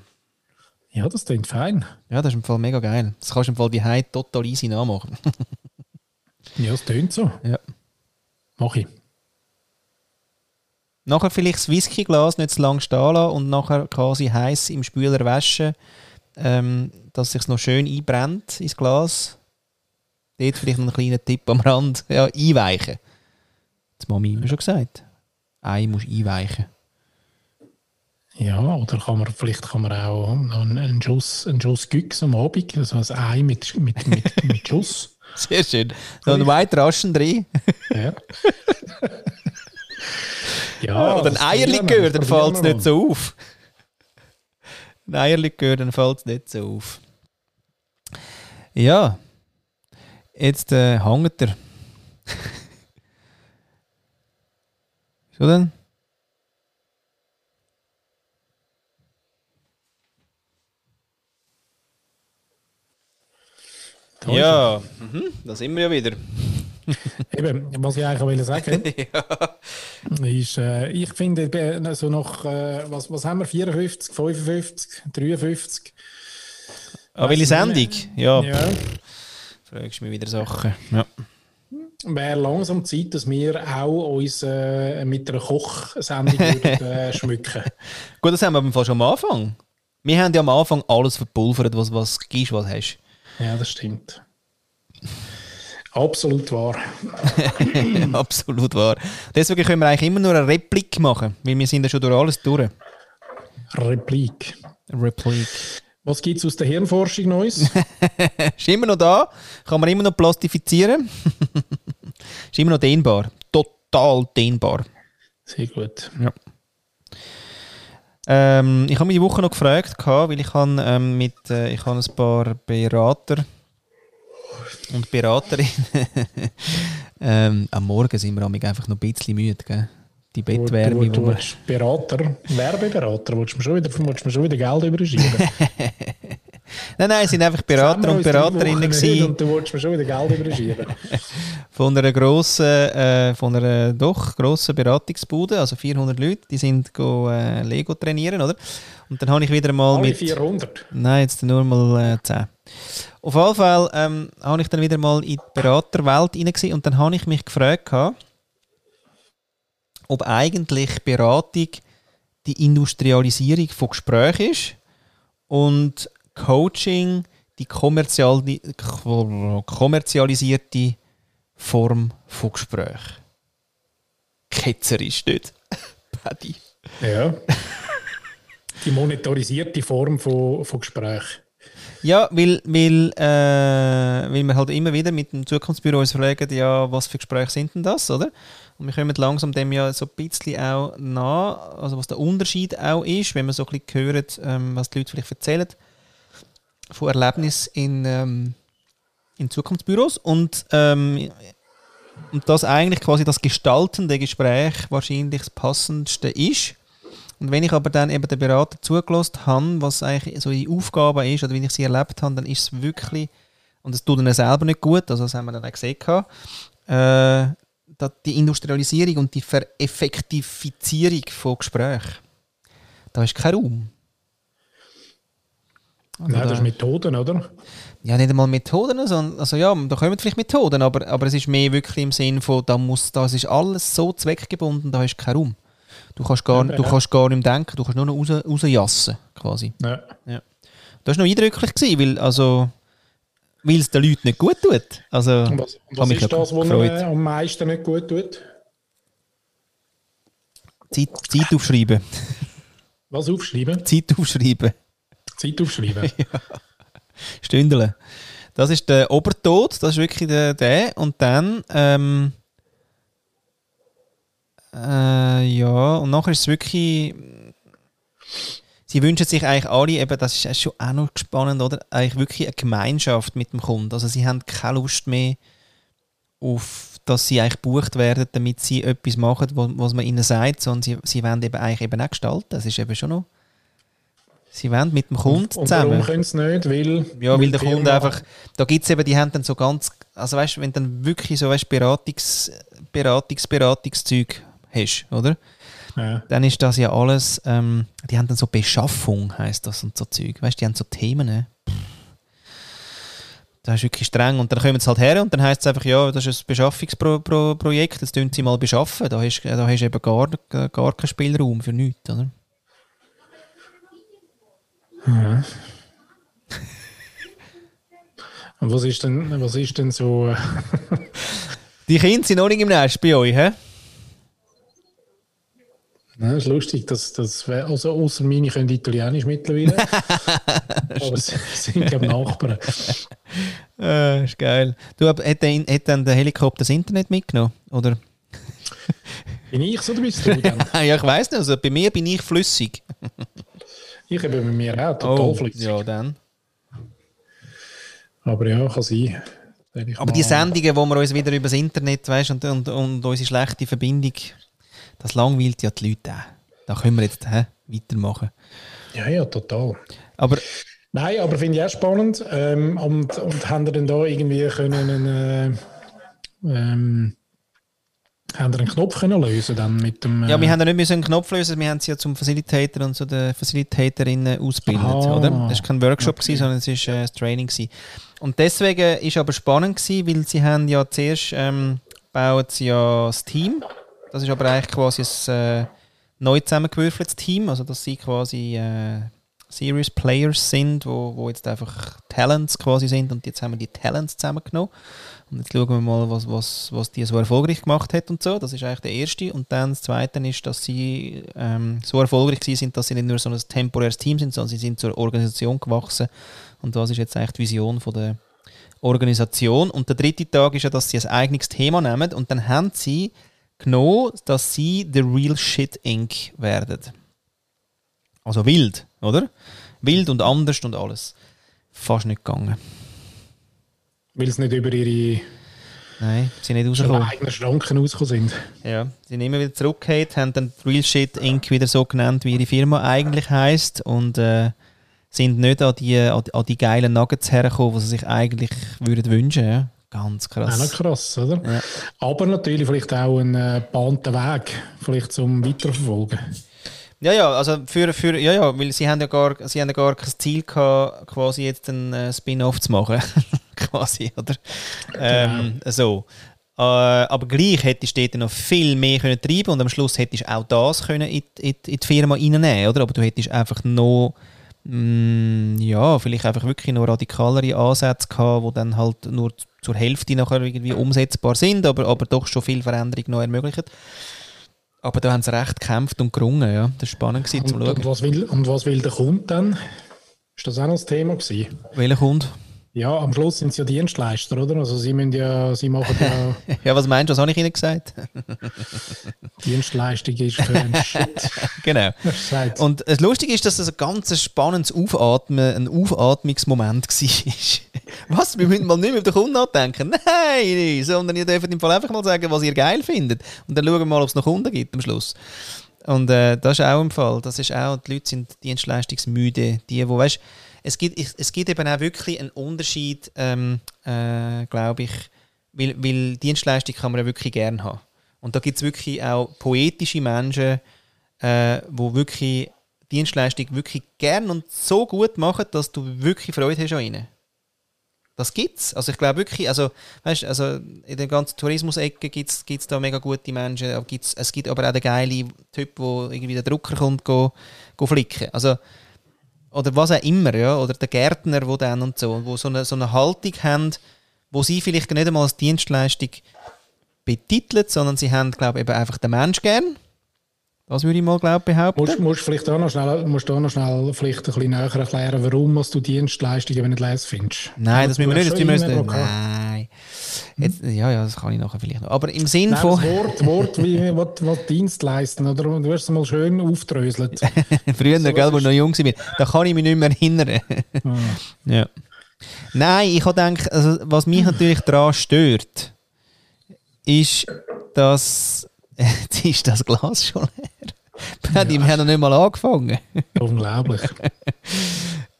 Ja, das klingt fein. Ja, das ist im Fall mega geil. Das kannst du im Fall die Heid total easy nachmachen. ja, das klingt so. Ja. Mach ich. Nachher vielleicht das Whiskyglas nicht zu lang stehen lassen und nachher quasi heiß im Spüler waschen, ähm, dass es sich noch schön einbrennt ins Glas Dort vielleicht noch einen kleinen Tipp am Rand. Ja, einweichen. Das Mami immer schon gesagt. Ei muss einweichen. Ja, oder kann man, vielleicht kann man auch einen Schuss, einen Schuss Güchs am Abend, also ein Ei mit, mit, mit, mit Schuss. Sehr schön. So ein White Russian drin. Ja. ja oder ein Eierlikör, dann fällt es nicht so auf. Ein Eierlikör, dann fällt es nicht so auf. Ja. Jetzt äh, hängt er. Wieso denn? Da ja, mhm. da sind wir ja wieder. Eben, was ich eigentlich sagen ja. ist, äh, ich finde, so noch, äh, was, was haben wir, 54, 55, 53? Ah, welche Sendung? Ja. ja fragst du mich wieder Sachen. Ja. Wäre langsam Zeit, dass wir auch uns äh, mit einer Kochsendung äh, schmücken. Gut, das haben wir aber schon am Anfang. Wir haben ja am Anfang alles verpulvert, was was gibst, was hast. Ja, das stimmt. Absolut wahr. Absolut wahr. Deswegen können wir eigentlich immer nur eine Replik machen, weil wir sind ja schon durch alles durch. Replik. Replik. Was gibt es aus der Hirnforschung Neues? ist immer noch da, kann man immer noch plastifizieren. ist immer noch dehnbar, total dehnbar. Sehr gut. Ja. Ähm, ich habe mich die Woche noch gefragt, weil ich habe ähm, mit äh, ich habe ein paar Berater und Beraterinnen. ähm, am Morgen sind wir einfach noch ein bisschen müde. Gell? Die Bettwärme. Du, du, du Berater, Werbeberater, willst du mir schon wieder, willst du mir schon wieder Geld überschieben? nein, nein, es sind einfach Berater und Beraterinnen gewesen. Und du wolltest mir schon wieder Geld überschieben. von einer grossen, äh, von einer doch grossen Beratungsbude, also 400 Leute, die sind go, äh, Lego trainieren, oder? Und dann habe ich wieder mal Alle mit... 400? Nein, jetzt nur mal äh, 10. Auf jeden Fall ähm, habe ich dann wieder mal in die Beraterwelt hinein und dann habe ich mich gefragt, ob eigentlich Beratung die Industrialisierung von Gesprächen ist und Coaching die kommerzial kommerzialisierte Form von Gespräch. Ketzerisch nicht. Paddy. Ja. die monetarisierte Form von, von Gespräch. Ja, weil, weil, äh, weil wir halt immer wieder mit dem Zukunftsbüro uns fragen, ja, was für Gespräche sind denn das, oder? Und wir kommen langsam dem ja so ein bisschen auch nach, also was der Unterschied auch ist, wenn man so ein bisschen hört, ähm, was die Leute vielleicht erzählen von Erlebnissen in, ähm, in Zukunftsbüros und, ähm, und das eigentlich quasi das gestaltende Gespräch wahrscheinlich das passendste ist. Und wenn ich aber dann eben den Berater zugelassen habe, was eigentlich so die Aufgabe ist oder wie ich sie erlebt habe, dann ist es wirklich, und es tut ihnen selber nicht gut, also das haben wir dann auch gesehen, äh, die Industrialisierung und die Vereffektifizierung von Gesprächen, da ist kein Raum. Also Nein, das ist Methoden, oder? Ja, nicht einmal Methoden, sondern, also ja, da kommen vielleicht Methoden, aber, aber es ist mehr wirklich im Sinn von, da muss, das ist alles so zweckgebunden, da ist kein Raum. Du kannst gar, ja, du kannst gar nicht denken, du kannst nur noch raus, rausjassen, quasi. Ja. ja. Das war noch eindrücklich, gewesen, weil, also, weil es den Leuten nicht gut tut. Also, und was, und was ist das, was mir am meisten nicht gut tut? Zeit, Zeit aufschreiben. Was aufschreiben? Zeit aufschreiben. Zeit aufschreiben? ja. Stündeln. Das ist der Obertod, das ist wirklich der, der. Und dann, ähm, äh, ja, und nachher ist es wirklich sie wünschen sich eigentlich alle, eben, das ist schon auch noch spannend, oder? Eigentlich wirklich eine Gemeinschaft mit dem Kunden. Also sie haben keine Lust mehr auf, dass sie eigentlich gebucht werden, damit sie etwas machen, was man ihnen sagt, sondern sie, sie wollen eben eigentlich eben auch gestalten. Das ist eben schon noch Sie wollen mit dem Kunden und, und zusammen. Warum können sie nicht? Weil, ja, weil der Kunde einfach, da gibt es eben, die haben dann so ganz, also weißt du, wenn dann wirklich so weißt, Beratungs, Beratungs, Beratungszeug hast, oder? Ja. Dann ist das ja alles, ähm, die haben dann so Beschaffung, heißt das und so Zeug. Weißt du, die haben so Themen. Ne? Das ist wirklich streng. Und dann kommen sie halt her und dann heißt es einfach, ja, das ist ein Beschaffungsprojekt, das tun sie mal beschaffen. Da hast, da hast du eben gar, gar keinen Spielraum für nichts, oder? Ja. Und was ist denn, was ist denn so. Äh, Die Kinder sind noch nicht im Nest bei euch, hä? Ja, ist lustig, dass, dass also außer meine können Italienisch mittlerweile. aber sie sind glaube Nachbarn. äh, ist geil. Du, hat, hat dann der Helikopter das Internet mitgenommen? Oder? bin ich so oder bist du dann? ja, ich weiß nicht. Also bei mir bin ich flüssig. ich habe bei mir auch total oh, flüssig. Ja, dann. Aber ja, kann sein. Aber die Sendungen, wo wir uns wieder über das Internet weißt, und, und, und unsere schlechte Verbindung das langweilt ja die Leute auch. Da können wir jetzt hä, weitermachen. Ja, ja, total. Aber Nein, aber finde ich auch spannend. Ähm, und, und haben wir denn da irgendwie können äh, ähm, haben wir einen Knopf können lösen dann mit dem... Äh ja, wir haben ja nicht einen Knopf lösen, wir haben sie ja zum Facilitator und zu den Facilitatorinnen ausgebildet, Aha, oder? Das war kein Workshop, okay. gewesen, sondern es war äh, ein Training. Gewesen. Und deswegen war es aber spannend, gewesen, weil sie haben ja zuerst ähm, bauen sie ja das Team das ist aber eigentlich quasi ein äh, neu zusammengewürfeltes Team, also dass sie quasi äh, Serious Players sind, wo, wo jetzt einfach Talents quasi sind und jetzt haben wir die Talents zusammengenommen. Und jetzt schauen wir mal, was, was, was die so erfolgreich gemacht hat und so. Das ist eigentlich der erste. Und dann das zweite ist, dass sie ähm, so erfolgreich sind, dass sie nicht nur so ein temporäres Team sind, sondern sie sind zur Organisation gewachsen. Und das ist jetzt eigentlich die Vision von der Organisation. Und der dritte Tag ist ja, dass sie ein eigenes Thema nehmen. Und dann haben sie genommen, dass sie The Real Shit Inc. werden. Also wild, oder? Wild und anders und alles. Fast nicht gegangen. Weil es nicht über ihre Nein, sie sind nicht rausgekommen. eigenen Schranken rausgekommen sind. Ja, sie sind immer wieder zurückgekehrt, haben dann Real Shit Inc. wieder so genannt, wie ihre Firma eigentlich heißt und äh, sind nicht an die, an, die geilen Nuggets hergekommen, die sie sich eigentlich würden wünschen. Ja? Ganz krass. Auch noch krass, oder? Ja. Aber natürlich vielleicht auch ein äh, bahnter Weg, vielleicht zum Weiterverfolgen. Ja, ja, also für, für, ja, ja, weil sie haben ja gar, sie haben ja gar kein Ziel gehabt, quasi jetzt einen äh, Spin-off zu machen. quasi, oder? Ähm, genau. so. Äh, aber gleich hättest du dort noch viel mehr können treiben und am Schluss hättest du auch das können in, in, in die Firma reinnehmen, oder? Aber du hättest einfach noch mm, ja, vielleicht einfach wirklich noch radikalere Ansätze gehabt, die dann halt nur zur Hälfte nachher irgendwie umsetzbar sind, aber, aber doch schon viel Veränderung noch ermöglichen. Aber da haben sie recht gekämpft und gerungen, ja. Das war spannend gewesen, und, zu schauen. Und was, will, und was will der Kunde dann? Ist das auch noch das Thema gewesen? Welcher Kunde? Ja, am Schluss sind sie ja Dienstleister, oder? Also sie müssen ja, sie machen ja... ja, was meinst du, was habe ich Ihnen gesagt? Dienstleistung ist für einen Shit. genau. Und das Lustige ist, dass das ein ganz spannendes Aufatmen, ein Aufatmungsmoment war. Was? Wir müssen mal nicht mehr auf den Kunden nachdenken. Nein, sondern ihr dürft im Fall einfach mal sagen, was ihr geil findet. Und dann schauen wir mal, ob es noch Kunden gibt am Schluss. Und äh, das ist auch im Fall. Das ist auch, die Leute sind dienstleistungsmüde. Die, wo, weißt, es gibt, es gibt eben auch wirklich einen Unterschied, ähm, äh, glaube ich, weil, weil Dienstleistung kann man ja wirklich gerne haben. Und da gibt es wirklich auch poetische Menschen, äh, wo wirklich Dienstleistung wirklich gern und so gut machen, dass du wirklich Freude hast an ihnen. Das gibt's. Also ich glaube wirklich, also, weißt, also in der ganzen Tourismus-Ecke gibt es da mega gute Menschen. Aber gibt's, es gibt aber auch den geilen Typ, wo irgendwie der Drucker kommt, go, go flicken. Also oder was auch immer, ja, oder der Gärtner, wo dann und so, wo so eine, so eine Haltung haben, wo sie vielleicht nicht einmal als Dienstleistung betitelt, sondern sie haben, glaube ich, eben einfach den Mensch gern. Das würde ich mal glaub, behaupten. Musst, musst vielleicht auch noch schnell, musst auch noch schnell vielleicht ein bisschen näher erklären, warum du Dienstleistungen nicht lesen findest. Nein, das müssen wir nicht. Das müssen, nein. Jetzt, ja, ja, das kann ich nachher vielleicht noch. Aber im Sinn Nein, von. Das Wort, Wort wie was, was Dienst leisten, oder? Du hast es mal schön aufdröselt. Früher, so, gell, wo ich noch jung war, da kann ich mich nicht mehr erinnern. ah. ja. Nein, ich habe gedacht, also, was mich natürlich daran stört, ist, dass. Jetzt ist das Glas schon leer. Ja. Die haben noch nicht mal angefangen. Unglaublich.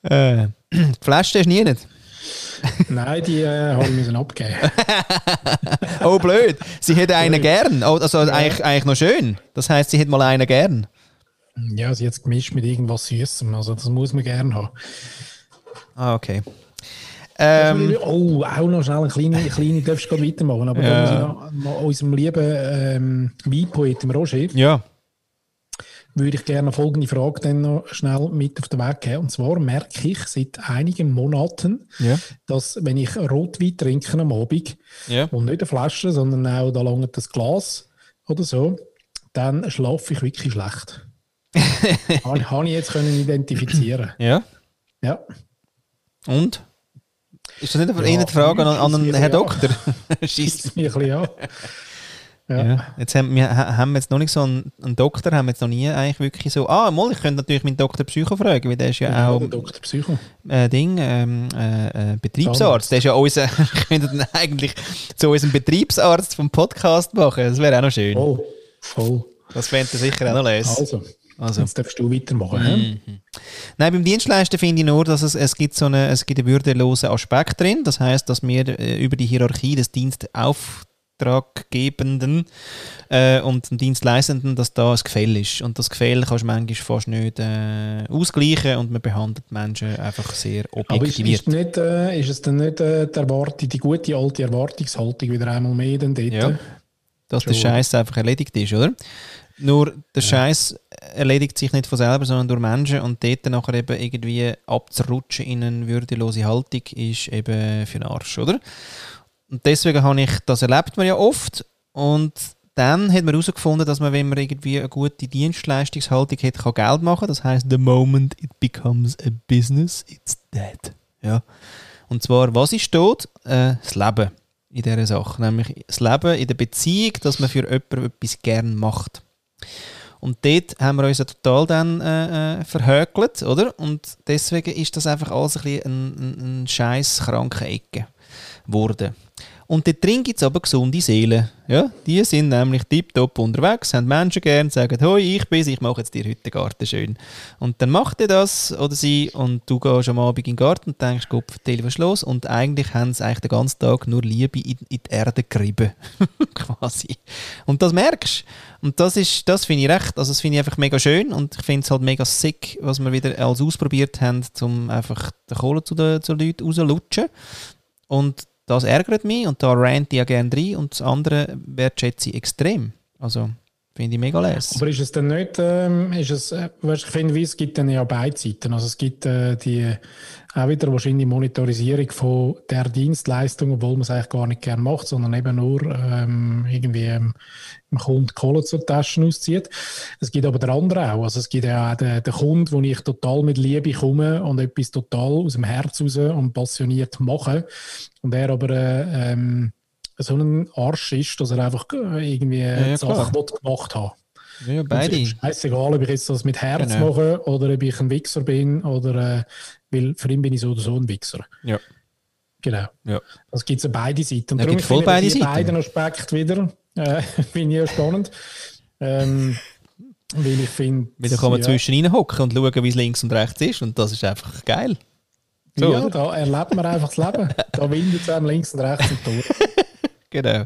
äh, die Flasche ist nie nicht. Nein, die äh, habe ich abgeben. oh, blöd. Sie hätte einen gern. Oh, also ja. eigentlich, eigentlich noch schön. Das heisst, sie hätte mal einen gern. Ja, sie hat es gemischt mit irgendwas Süßem. Also, das muss man gern haben. Ah, okay. Ähm, oh, auch noch schnell eine kleine, eine kleine darfst du gerade weitermachen, aber ja. da muss ich noch, noch unserem lieben ähm, Weinpoet, Roger, ja würde ich gerne folgende Frage dann noch schnell mit auf den Weg geben. Und zwar merke ich seit einigen Monaten, ja. dass wenn ich Rotwein trinke am Abend ja. und nicht eine Flasche, sondern auch da lange das Glas oder so, dann schlafe ich wirklich schlecht. habe, habe ich jetzt können identifizieren. Ja. Ja. Und? Ist das nicht eine ja, Frage an, an einen Herrn Doktor? Schießt mich ein bisschen an. Ja. ja. Jetzt haben wir, haben jetzt noch nicht so einen, einen, Doktor, haben wir jetzt noch nie eigentlich wirklich so. Ah, mal, ich könnte natürlich meinen Doktor Psycho fragen, weil der ist ja, ja auch. Doktor Psycho. Äh, Ding, ähm, äh, äh, Betriebsarzt. Der ist ja unser. ich könnte dann eigentlich zu unserem Betriebsarzt vom Podcast machen. Das wäre auch noch schön. Oh, voll. Das fände er sicher auch noch lesen. Also. Also. Jetzt darfst du weitermachen. Mhm. Nein, beim Dienstleister finde ich nur, dass es, es gibt so eine, es gibt einen würdelosen Aspekt drin. Das heißt, dass wir äh, über die Hierarchie des Dienstes auf Auftraggebenden äh, und dem Dienstleistenden, dass da ein Gefälle ist. Und das Gefälle kannst du manchmal fast nicht äh, ausgleichen und man behandelt Menschen einfach sehr objektiviert. Aber ist, ist, nicht, äh, ist es dann nicht äh, die, Erwartung, die gute alte Erwartungshaltung wieder einmal mehr denn dort? Ja, dass Schon. der Scheiß einfach erledigt ist, oder? Nur der ja. Scheiß erledigt sich nicht von selber, sondern durch Menschen und dort nachher eben irgendwie abzurutschen in eine würdelose Haltung ist eben für den Arsch, oder? Und deswegen habe ich, das erlebt man ja oft. Und dann hat man herausgefunden, dass man, wenn man irgendwie eine gute Dienstleistungshaltung hat, kann Geld machen. Das heißt, the moment it becomes a business, it's dead. Ja. Und zwar, was ist dort? Äh, das Leben in dieser Sache. Nämlich das Leben in der Beziehung, dass man für jemanden etwas gern macht. Und dort haben wir uns ja total dann äh, äh verhökelt, oder? Und deswegen ist das einfach alles ein bisschen ein, ein, ein scheiß kranke Ecke geworden. Und dort drin gibt es aber gesunde Seelen. Ja, die sind nämlich tiptop unterwegs, haben Menschen gern, sagen, hoi, ich bin's, ich mache jetzt dir heute den Garten schön. Und dann macht er das oder sie und du gehst am Abend in den Garten und denkst, Gott, vertell, was los? Und eigentlich haben sie eigentlich den ganzen Tag nur Liebe in, in die Erde gerieben. Quasi. Und das merkst. Und das das finde ich recht, also das finde ich einfach mega schön und ich finde es halt mega sick, was wir wieder als ausprobiert haben, um einfach die Kohle zu den, zu den Leuten rauszulutschen. Und das ärgert mich und da rant ich ja gerne rein und das andere wertschätze ich extrem. Also finde ich mega les. Aber ist es dann nicht, ähm, ist es, äh, weißt, ich finde, es gibt dann ja beide Seiten. Also es gibt äh, die auch wieder wahrscheinlich Monitorisierung von der Dienstleistung, obwohl man es eigentlich gar nicht gerne macht, sondern eben nur ähm, irgendwie ähm, dem Kunden Kohle zur Taschen auszieht. Es gibt aber der andere auch. Also es gibt ja auch den, den Kunden, wo ich total mit Liebe komme und etwas total aus dem Herz raus und passioniert mache. Und er aber äh, ähm, so ein Arsch ist, dass er einfach äh, irgendwie ja, ja, Sachen gemacht hat. Ja, beide. Es ist scheißegal, ob ich jetzt das mit Herz genau. mache oder ob ich ein Wichser bin oder äh, weil für ihn bin ich so oder so ein Wichser. Ja. Genau. Ja. Das gibt es beide Seiten. Und ja, darum voll beide Seiten. beiden Aspekte wieder äh, finde ich ja spannend. Ähm, weil ich finde. Weil kann man ja, zwischen ihnen hocken und schauen, wie es links und rechts ist und das ist einfach geil. So, ja, oder? da erlebt man einfach das Leben. Da windet es einem links und rechts im Tor. genau.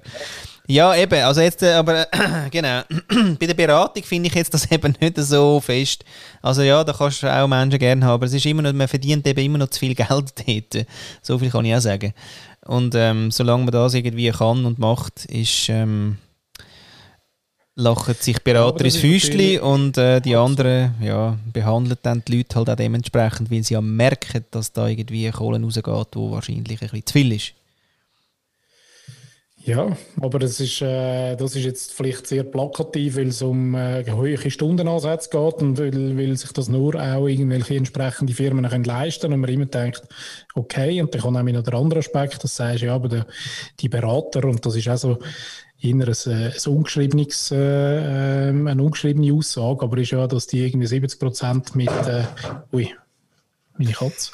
Ja, eben. Also jetzt, äh, aber äh, genau. Bei der Beratung finde ich jetzt das eben nicht so fest. Also ja, da kannst du auch Menschen gerne haben, aber es ist immer noch, man verdient eben immer noch zu viel Geld dort. So viel kann ich auch sagen. Und ähm, solange man das irgendwie kann und macht, ist ähm, lachen sich Berater ins Füßchen und äh, die anderen ja, behandeln dann die Leute halt auch dementsprechend, weil sie ja merken, dass da irgendwie Kohle rausgeht, wo wahrscheinlich ein bisschen zu viel ist. Ja, aber das ist, äh, das ist jetzt vielleicht sehr plakativ, weil es um äh, hohe Stundenansätze geht und weil, weil sich das nur auch irgendwelche entsprechende Firmen können leisten und man immer denkt, okay, und dann kommt auch noch der andere Aspekt, das sagst ja, aber der, die Berater, und das ist auch so eher ein, ein ungeschriebenes, äh, ähm, eine ungeschriebene Aussage, aber ist ja, dass die irgendwie 70 Prozent mit, äh, ui, meine Katze,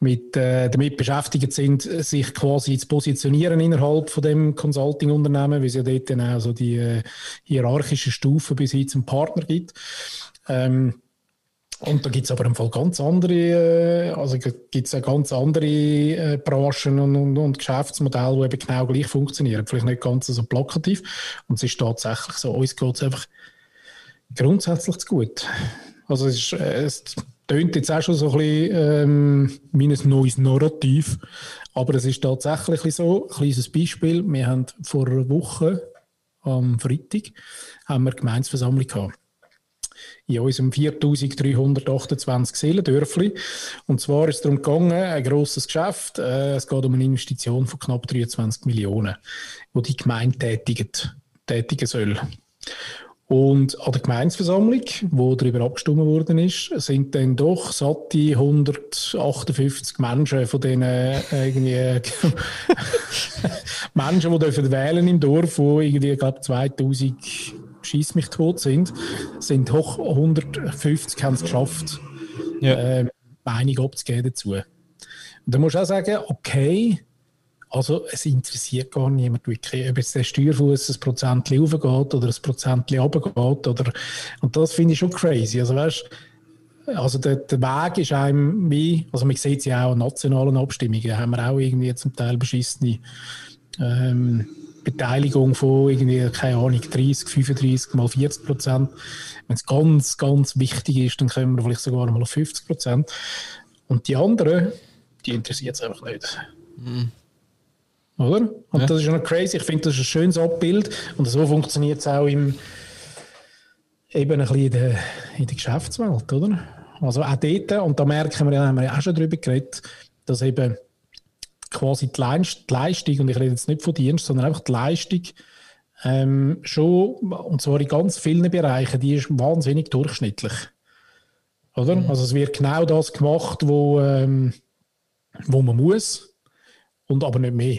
mit, äh, damit beschäftigt sind, sich quasi zu positionieren innerhalb von dem Consulting-Unternehmen, weil es ja dort dann auch so die äh, hierarchischen Stufen bis hin zum Partner gibt. Ähm, und da gibt es aber im Fall ganz andere, äh, also gibt es ganz andere äh, Branchen und, und, und, Geschäftsmodelle, die eben genau gleich funktionieren. Vielleicht nicht ganz so plakativ. Und es ist tatsächlich so, uns geht es einfach grundsätzlich zu gut. Also es ist, äh, es tönt jetzt auch schon so ein bisschen ähm, neues Narrativ, aber es ist tatsächlich so, ein kleines Beispiel, wir haben vor einer Woche am Freitag haben wir Gemeinsversammlung gehabt. In unserem 4328 Seelendörfli. Und zwar ist es darum gegangen, ein grosses Geschäft. Äh, es geht um eine Investition von knapp 23 Millionen, die die Gemeinde tätigen soll. Und an der Gemeinsversammlung, wo darüber abgestimmt worden ist, sind dann doch satte 158 Menschen von diesen äh, irgendwie Menschen, die dürfen wählen im Dorf, wo irgendwie, glaube 2000 schieß mich tot sind, sind hoch 150 haben es geschafft, ja. äh, Meinung abzugeben dazu. Und da musst du auch sagen, okay, also es interessiert gar niemand wirklich, ob jetzt der Steuerfuß ein Prozent raufgeht oder ein Prozent runtergeht. Oder, und das finde ich schon crazy. Also weißt, also der, der Weg ist einem wie, also man sieht es ja auch in nationalen Abstimmungen, da haben wir auch irgendwie zum Teil beschissene ähm, Beteiligung von irgendwie, keine Ahnung, 30, 35 mal 40 Prozent. Wenn es ganz, ganz wichtig ist, dann kommen wir vielleicht sogar mal auf 50 Prozent. Und die anderen, die interessiert es einfach nicht. Mhm. Oder? Und ja. das ist schon crazy. Ich finde, das ist ein schönes Abbild. Und so funktioniert es auch im, eben ein bisschen in der, in der Geschäftswelt, oder? Also auch dort, und da merken wir haben wir ja auch schon darüber geredet, dass eben quasi die Leistung, und ich rede jetzt nicht von Dienst, sondern einfach die Leistung, ähm, schon, und zwar in ganz vielen Bereichen, die ist wahnsinnig durchschnittlich. Oder? Mhm. Also es wird genau das gemacht, wo, ähm, wo man muss, und aber nicht mehr.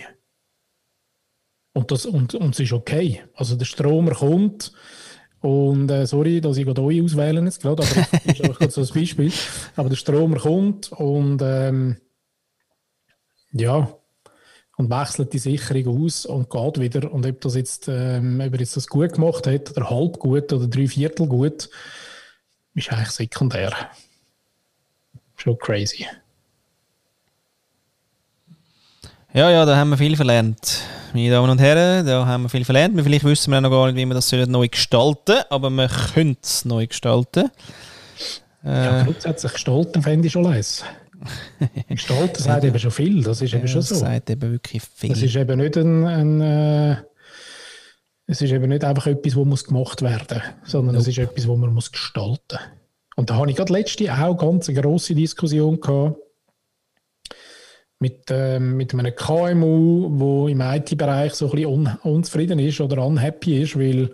Und, das, und, und es ist okay. Also der Stromer kommt und äh, sorry, dass ich gerade euch auswählen jetzt gerade, aber das ist einfach so ein Beispiel. Aber der Stromer kommt und ähm, ja, und wechselt die Sicherung aus und geht wieder. Und ob das jetzt, ähm, ob er jetzt das gut gemacht hat oder halb gut oder drei Viertel gut, ist eigentlich sekundär. Schon crazy. Ja, ja, da haben wir viel verlernt. Meine Damen und Herren, da haben wir viel verlernt. Vielleicht wissen wir noch gar nicht, wie wir das neu gestalten sollen, aber wir können es neu gestalten. Äh, ja, grundsätzlich gestalten fände ich schon leise. gestalten sagt eben schon viel, das ist ja, eben schon so. Das sagt eben wirklich viel. Das ist eben nicht ein, ein äh, es ist eben nicht einfach etwas, das muss gemacht werden muss, sondern nope. es ist etwas, das man muss gestalten muss. Und da habe ich gerade letzte auch ganz eine grosse Diskussion gehabt mit, äh, mit einem KMU, wo im IT-Bereich so ein bisschen un unzufrieden ist oder unhappy ist, weil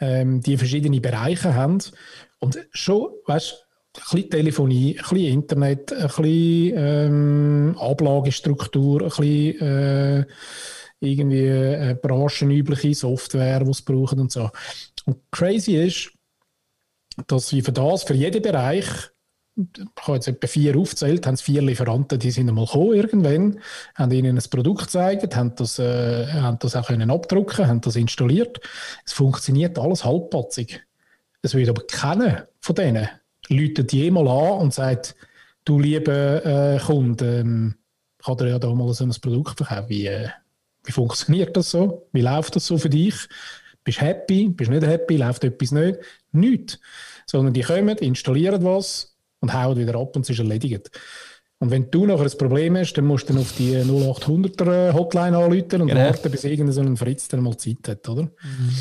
ähm, die verschiedene Bereiche haben. Und schon, weißt ein bisschen Telefonie, ein bisschen Internet, ein bisschen ähm, Ablagestruktur, ein bisschen äh, irgendwie äh, branchenübliche Software, die sie brauchen und so. Und crazy ist, dass sie für das, für jeden Bereich ich habe jetzt etwa vier aufgezählt, haben es vier Lieferanten, die sind einmal gekommen irgendwann, haben ihnen ein Produkt gezeigt, haben das, äh, haben das auch können abdrucken, haben das installiert. Es funktioniert alles halbpatzig. Es wird aber keiner von denen läutet jemals an und sagt, du lieber äh, Kunde, ähm, kann dir ja da mal so ein Produkt verkaufen. Wie, äh, wie funktioniert das so? Wie läuft das so für dich? Bist du happy? Bist du nicht happy? Läuft etwas nicht? Nichts. Sondern die kommen, installieren was, und haut wieder ab und es ist erledigt. Und wenn du nachher ein Problem hast, dann musst du dann auf die 0800er Hotline anrufen und genau. warten, bis irgendein so ein Fritz dann mal Zeit hat, oder? Mhm.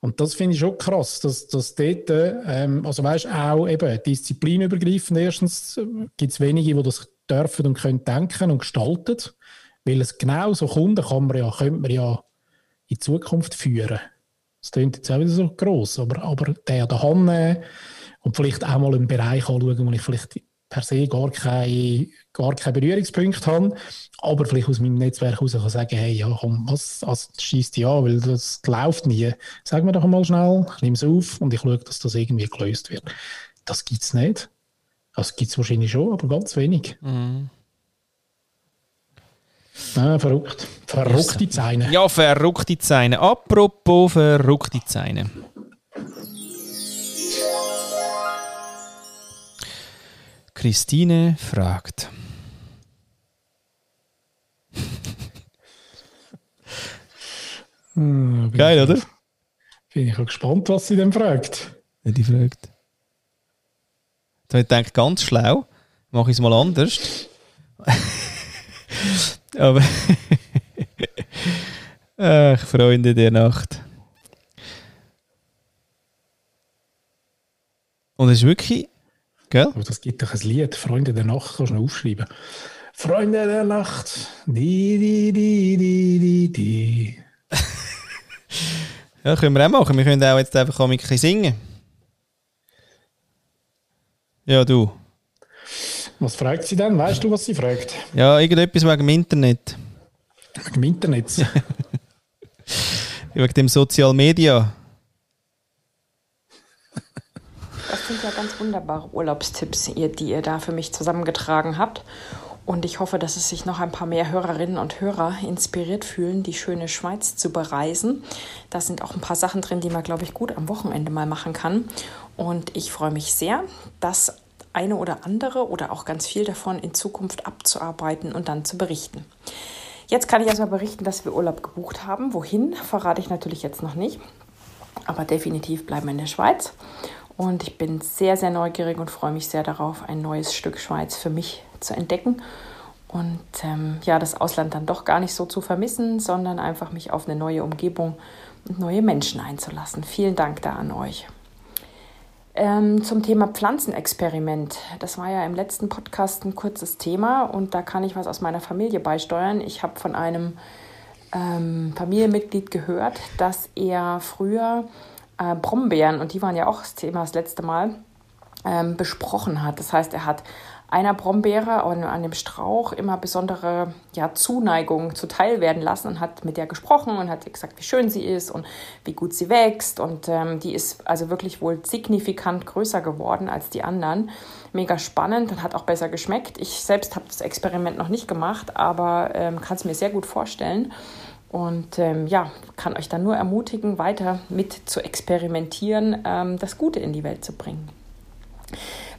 Und das finde ich schon krass, dass, dass dort, ähm, also weißt auch eben disziplinübergreifend erstens äh, gibt es wenige, die das dürfen und können denken und gestalten, weil es genau so Kunden kann man ja, könnte man ja in Zukunft führen. Das klingt jetzt auch wieder so gross, aber, aber der daheim nehmen, und vielleicht auch mal einen Bereich anschauen, wo ich vielleicht per se gar keine, gar keine Berührungspunkte habe, aber vielleicht aus meinem Netzwerk heraus kann sagen, hey, ja, komm, was, also, schießt die an, weil das läuft nie. Sag mir doch mal schnell, ich nehme es auf und ich schaue, dass das irgendwie gelöst wird. Das gibt es nicht. Das gibt es wahrscheinlich schon, aber ganz wenig. Mhm. Ah, verrückt. Verrückte Zeine. Ja, verrückte Zeine. Apropos verrückte Zeine. Christine fragt. hm, Geil, oder? Bin ich auch gespannt, was sie denn fragt. Ja, die fragt. Da ich denke, ganz schlau, mache ich es mal anders. Aber. Ach, Freunde der Nacht. Und es ist wirklich Gell? Aber das gibt doch ein Lied, Freunde der Nacht, kannst du noch aufschreiben. Freunde der Nacht, die, die, die, die, die, die. ja, können wir auch machen. Wir können auch jetzt einfach ein bisschen singen. Ja, du. Was fragt sie denn? Weißt du, was sie fragt? Ja, irgendetwas wegen dem Internet. Wegen dem Internet? wegen dem Social Media. Das sind ja ganz wunderbare Urlaubstipps, die ihr da für mich zusammengetragen habt. Und ich hoffe, dass es sich noch ein paar mehr Hörerinnen und Hörer inspiriert fühlen, die schöne Schweiz zu bereisen. Da sind auch ein paar Sachen drin, die man, glaube ich, gut am Wochenende mal machen kann. Und ich freue mich sehr, das eine oder andere oder auch ganz viel davon in Zukunft abzuarbeiten und dann zu berichten. Jetzt kann ich erstmal berichten, dass wir Urlaub gebucht haben. Wohin, verrate ich natürlich jetzt noch nicht. Aber definitiv bleiben wir in der Schweiz. Und ich bin sehr, sehr neugierig und freue mich sehr darauf, ein neues Stück Schweiz für mich zu entdecken. Und ähm, ja, das Ausland dann doch gar nicht so zu vermissen, sondern einfach mich auf eine neue Umgebung und neue Menschen einzulassen. Vielen Dank da an euch. Ähm, zum Thema Pflanzenexperiment. Das war ja im letzten Podcast ein kurzes Thema und da kann ich was aus meiner Familie beisteuern. Ich habe von einem ähm, Familienmitglied gehört, dass er früher äh, Brombeeren, und die waren ja auch das Thema das letzte Mal, ähm, besprochen hat. Das heißt, er hat einer Brombeere an, an dem Strauch immer besondere ja, Zuneigung zuteil werden lassen und hat mit der gesprochen und hat gesagt, wie schön sie ist und wie gut sie wächst. Und ähm, die ist also wirklich wohl signifikant größer geworden als die anderen. Mega spannend und hat auch besser geschmeckt. Ich selbst habe das Experiment noch nicht gemacht, aber ähm, kann es mir sehr gut vorstellen. Und ähm, ja, kann euch dann nur ermutigen, weiter mit zu experimentieren, ähm, das Gute in die Welt zu bringen.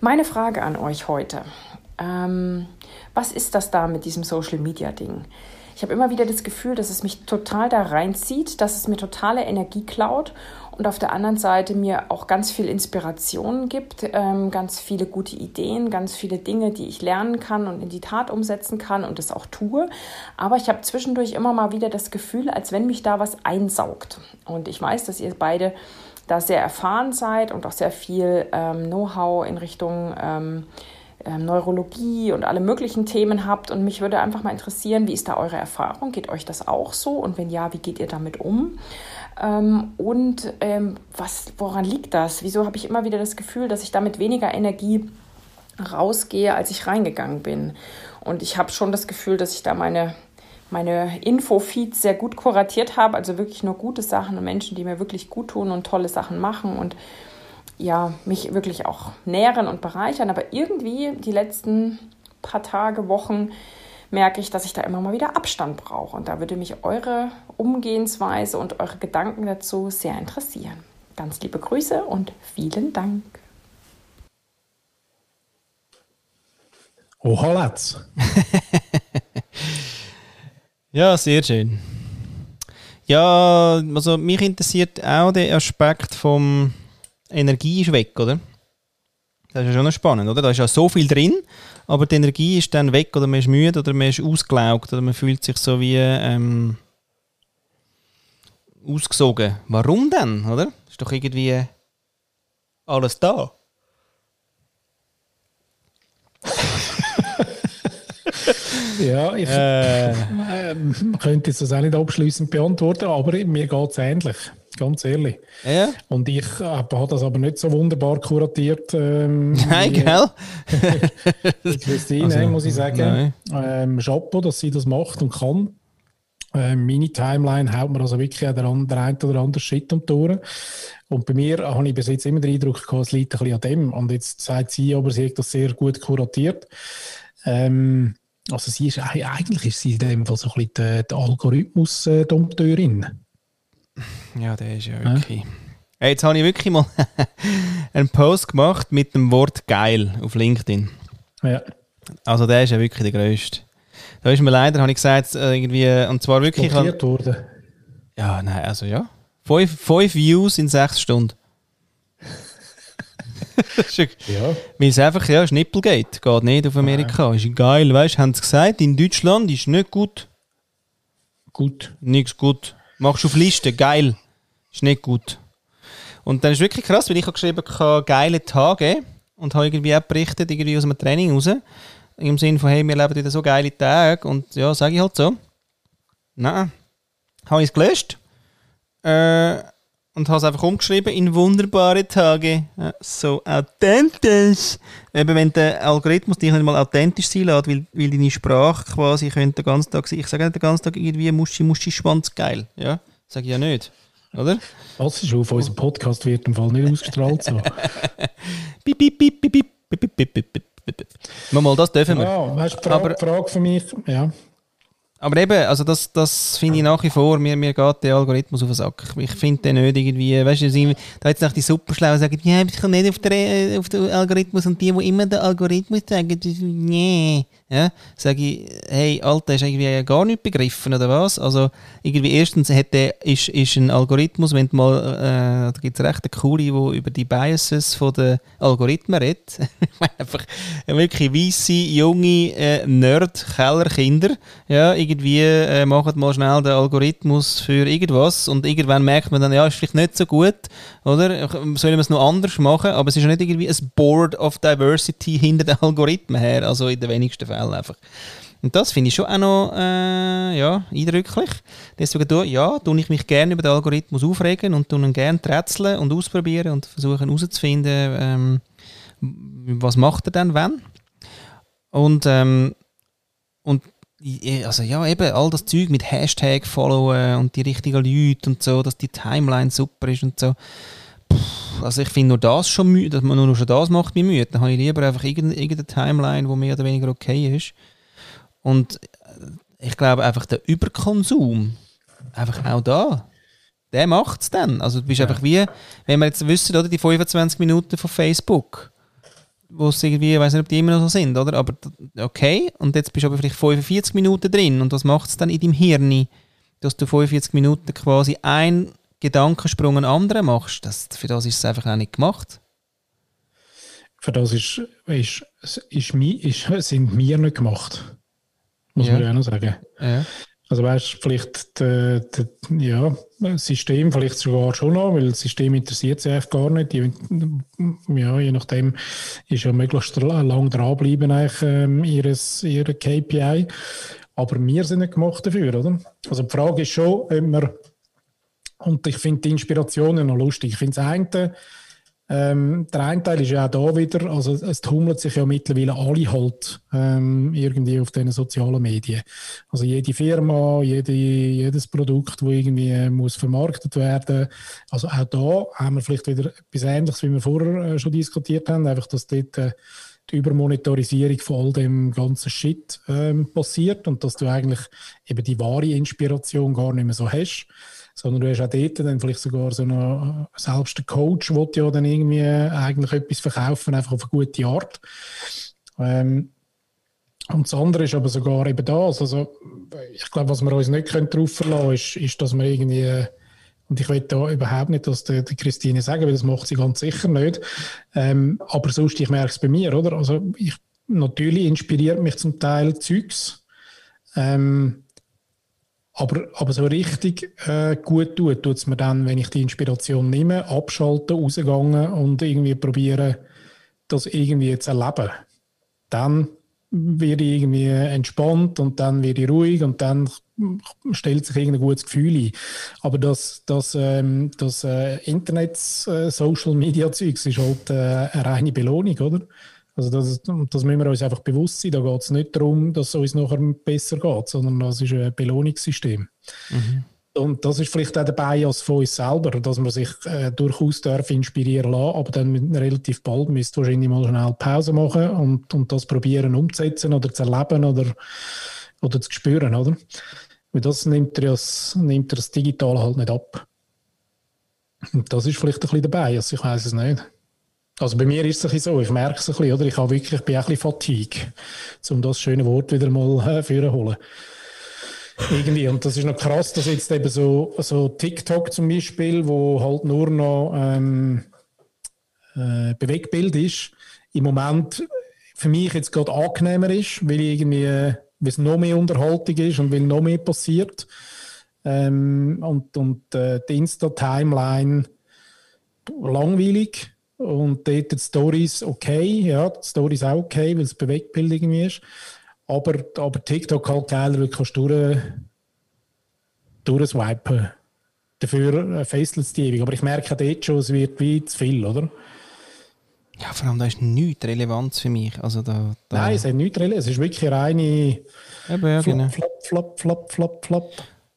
Meine Frage an euch heute. Ähm, was ist das da mit diesem Social Media Ding? Ich habe immer wieder das Gefühl, dass es mich total da reinzieht, dass es mir totale Energie klaut und auf der anderen Seite mir auch ganz viel Inspiration gibt, ähm, ganz viele gute Ideen, ganz viele Dinge, die ich lernen kann und in die Tat umsetzen kann und es auch tue. Aber ich habe zwischendurch immer mal wieder das Gefühl, als wenn mich da was einsaugt. Und ich weiß, dass ihr beide da sehr erfahren seid und auch sehr viel ähm, Know-how in Richtung ähm, ähm, Neurologie und alle möglichen Themen habt. Und mich würde einfach mal interessieren, wie ist da eure Erfahrung? Geht euch das auch so? Und wenn ja, wie geht ihr damit um? Ähm, und ähm, was, woran liegt das? Wieso habe ich immer wieder das Gefühl, dass ich damit weniger Energie rausgehe, als ich reingegangen bin? Und ich habe schon das Gefühl, dass ich da meine, meine Infofeeds sehr gut kuratiert habe, also wirklich nur gute Sachen und Menschen, die mir wirklich gut tun und tolle Sachen machen und ja, mich wirklich auch nähren und bereichern. Aber irgendwie die letzten paar Tage, Wochen merke ich, dass ich da immer mal wieder Abstand brauche. Und da würde mich eure Umgehensweise und eure Gedanken dazu sehr interessieren. Ganz liebe Grüße und vielen Dank. Oh, Latz. ja, sehr schön. Ja, also mich interessiert auch der Aspekt vom Energie ist weg, oder? Das ist ja schon spannend, oder? Da ist ja so viel drin, aber die Energie ist dann weg oder man ist müde oder man ist ausgelaugt oder man fühlt sich so wie ähm, ausgesogen. Warum denn, oder? Ist doch irgendwie alles da. ja, ich äh, äh, könnte das auch nicht abschließend beantworten, aber mir geht es ähnlich ganz ehrlich. Ja. Und ich äh, habe das aber nicht so wunderbar kuratiert. Ähm, nein, gell? Christine, also, muss ich sagen. Ähm, Chapeau, dass sie das macht und kann. Ähm, meine Timeline haut mir also wirklich auch der, der ein oder andere Shit um die Ohren. Und bei mir habe ich bis jetzt immer den Eindruck gehabt, es liegt ein bisschen an dem. Und jetzt sagt sie aber, sie hat das sehr gut kuratiert. Ähm, also sie ist, eigentlich ist sie in dem Fall so ein bisschen die, die Algorithmus-Dompteurin. Ja, der ist ja wirklich. Ja? Hey, jetzt habe ich wirklich mal einen Post gemacht mit dem Wort geil auf LinkedIn. Ja. Also der ist ja wirklich der größte. Da ist mir leider, habe ich gesagt, äh, irgendwie, und zwar wirklich... Blockiert worden. Ja, nein, also ja. Fünf, fünf Views in sechs Stunden. ja. Weil es einfach, ja, Schnippelgate geht nicht auf Amerika. Nein. Ist geil, weißt du, haben sie gesagt, in Deutschland ist nicht gut. Gut. Nichts gut. Machst du auf Liste, geil. Ist nicht gut. Und dann ist wirklich krass, weil ich habe geschrieben habe, geile Tage und habe irgendwie auch berichtet, irgendwie aus einem Training raus. Im Sinne von, hey, wir leben wieder so geile Tage und ja, sage ich halt so. Nein. Habe ich es gelöscht. Äh, und habe es einfach umgeschrieben in wunderbare Tage. Ja, so authentisch. Eben, wenn der Algorithmus dich nicht mal authentisch sein lässt, weil, weil deine Sprache quasi könnte den ganzen Tag sein. Ich sage nicht den ganzen Tag irgendwie Muschi, Muschi, Schwanz, geil. Ja, sage ich ja nicht. Oder? Was ist auf unserem Podcast wird im Fall nicht ausgestrahlt so. bip, bip, bip, bip, bip, bip, bip, bip, bip. Mal, das dürfen wir. Ja, hast du Frage, Frage für mich? Ja. Aber eben, also das, das finde ich nach wie vor, mir, mir geht der Algorithmus auf den Sack. Ich finde den nicht irgendwie, weißt du, da jetzt nach die Superschlauen sagen, ja, ich kann nicht auf, der, auf den Algorithmus und die, die immer den Algorithmus sagen, nee. Ja, sage ich, hey, Alter, hast du irgendwie gar nicht begriffen, oder was? Also, irgendwie erstens hat der, ist, ist ein Algorithmus, wenn du mal, äh, da gibt es recht eine coole, die über die Biases der Algorithmen redet. einfach wirklich weisse, junge äh, Nerd-Kellerkinder, ja, irgendwie äh, machen mal schnell den Algorithmus für irgendwas und irgendwann merkt man dann, ja, ist vielleicht nicht so gut, oder? Sollen wir es noch anders machen? Aber es ist ja nicht irgendwie ein Board of Diversity hinter den Algorithmen her, also in den wenigsten Fällen. Fälle einfach. Und das finde ich schon auch noch äh, ja, eindrücklich. Deswegen tue, ja, tue ich mich gerne über den Algorithmus aufregen und tue ihn gerne rätseln und ausprobieren und versuchen herauszufinden, ähm, was macht er denn, wenn. Und, ähm, und also ja, eben all das Zeug mit Hashtag followen und die richtigen Leute und so, dass die Timeline super ist und so. Puh, also ich finde nur das schon müde, dass man nur schon das macht mir müde. Dann habe ich lieber einfach irgendeine Timeline, die mehr oder weniger okay ist. Und äh, ich glaube einfach der Überkonsum, einfach auch da, der macht es dann. Also du bist ja. einfach wie, wenn wir jetzt wissen, oder, die 25 Minuten von Facebook, wo es irgendwie, ich weiß nicht, ob die immer noch so sind, oder? Aber okay, und jetzt bist du aber vielleicht 45 Minuten drin und was macht es dann in deinem Hirn, dass du 45 Minuten quasi einen Gedankensprung einen anderen machst? Das, für das ist es einfach auch nicht gemacht. Für das ist, ist, ist, ist, sind wir nicht gemacht. Muss ja. man ja auch noch sagen. Ja. Also weißt vielleicht de, de, ja, das System vielleicht sogar schon noch, weil das System interessiert sich einfach gar nicht. Ja, je nachdem ist ja möglichst lang dranbleiben eigentlich ähm, ihres, ihre KPI. Aber wir sind nicht gemacht dafür, oder? Also die Frage ist schon, ob wir, und ich finde die Inspirationen noch lustig. Ich finde das eine, ähm, der eine Teil ist ja auch da wieder, also es tummelt sich ja mittlerweile alle halt ähm, irgendwie auf den sozialen Medien. Also jede Firma, jede, jedes Produkt, wo irgendwie äh, muss vermarktet werden. Also auch da haben wir vielleicht wieder etwas Ähnliches, wie wir vorher äh, schon diskutiert haben, einfach, dass dort äh, die Übermonitorisierung von all dem ganzen Shit ähm, passiert und dass du eigentlich eben die wahre Inspiration gar nicht mehr so hast sondern du hast auch dort dann vielleicht sogar so einen, äh, selbst der Coach will ja dann irgendwie eigentlich etwas verkaufen, einfach auf eine gute Art. Ähm, und das andere ist aber sogar eben das, also ich glaube, was wir uns nicht darauf verlassen können, ist, ist, dass wir irgendwie und ich will da überhaupt nicht, dass die, die Christine sagen, weil das macht sie ganz sicher nicht. Ähm, aber sonst, ich merke es bei mir, oder? Also ich, natürlich inspiriert mich zum Teil Zeugs. Ähm, aber, aber so richtig äh, gut tut, tut es mir dann, wenn ich die Inspiration nehme, abschalte, rausgehe und irgendwie probiere, das irgendwie zu erleben. Dann werde ich irgendwie entspannt und dann werde ich ruhig und dann stellt sich irgendein gutes Gefühl ein. Aber das, das, ähm, das äh, Internet-Social-Media-Zeugs äh, ist halt äh, eine reine Belohnung, oder? Also das, das müssen wir uns einfach bewusst sein. Da geht es nicht darum, dass es uns nachher besser geht, sondern das ist ein Belohnungssystem. Mhm. Und das ist vielleicht auch der Bias von uns selber, dass man sich äh, durchaus darf inspirieren lassen, aber dann relativ bald müsst wahrscheinlich mal schnell Pause machen und, und das probieren umzusetzen oder zu erleben oder, oder zu spüren, oder? Weil das nimmt er, das, nimmt er das Digitale halt nicht ab. Und das ist vielleicht ein bisschen der Bias, ich weiß es nicht. Also bei mir ist es so, ich merke es ein bisschen, oder? Ich, habe wirklich, ich bin ein bisschen Fatigue, um das schöne Wort wieder mal äh. Irgendwie. Und das ist noch krass, dass jetzt eben so, so TikTok zum Beispiel, wo halt nur noch ähm, äh, Bewegbild ist, im Moment für mich jetzt gerade angenehmer ist, weil irgendwie, weil es noch mehr Unterhaltung ist und weil noch mehr passiert. Ähm, und und äh, die Insta-Timeline langweilig und dort die Stories okay, ja, die Stories auch okay, weil es Bewegtbild irgendwie ist. Aber, aber TikTok halt geil, weil du kannst durch, durchswipen. Dafür fesselt es die ewig. Aber ich merke dort schon, es wird wie zu viel, oder? Ja, vor allem da ist nichts Relevanz für mich. Also da, da Nein, es hat nichts Relevanz. Es ist wirklich reine eben, ja, flop, genau. flop, flop, flop, flop, flop.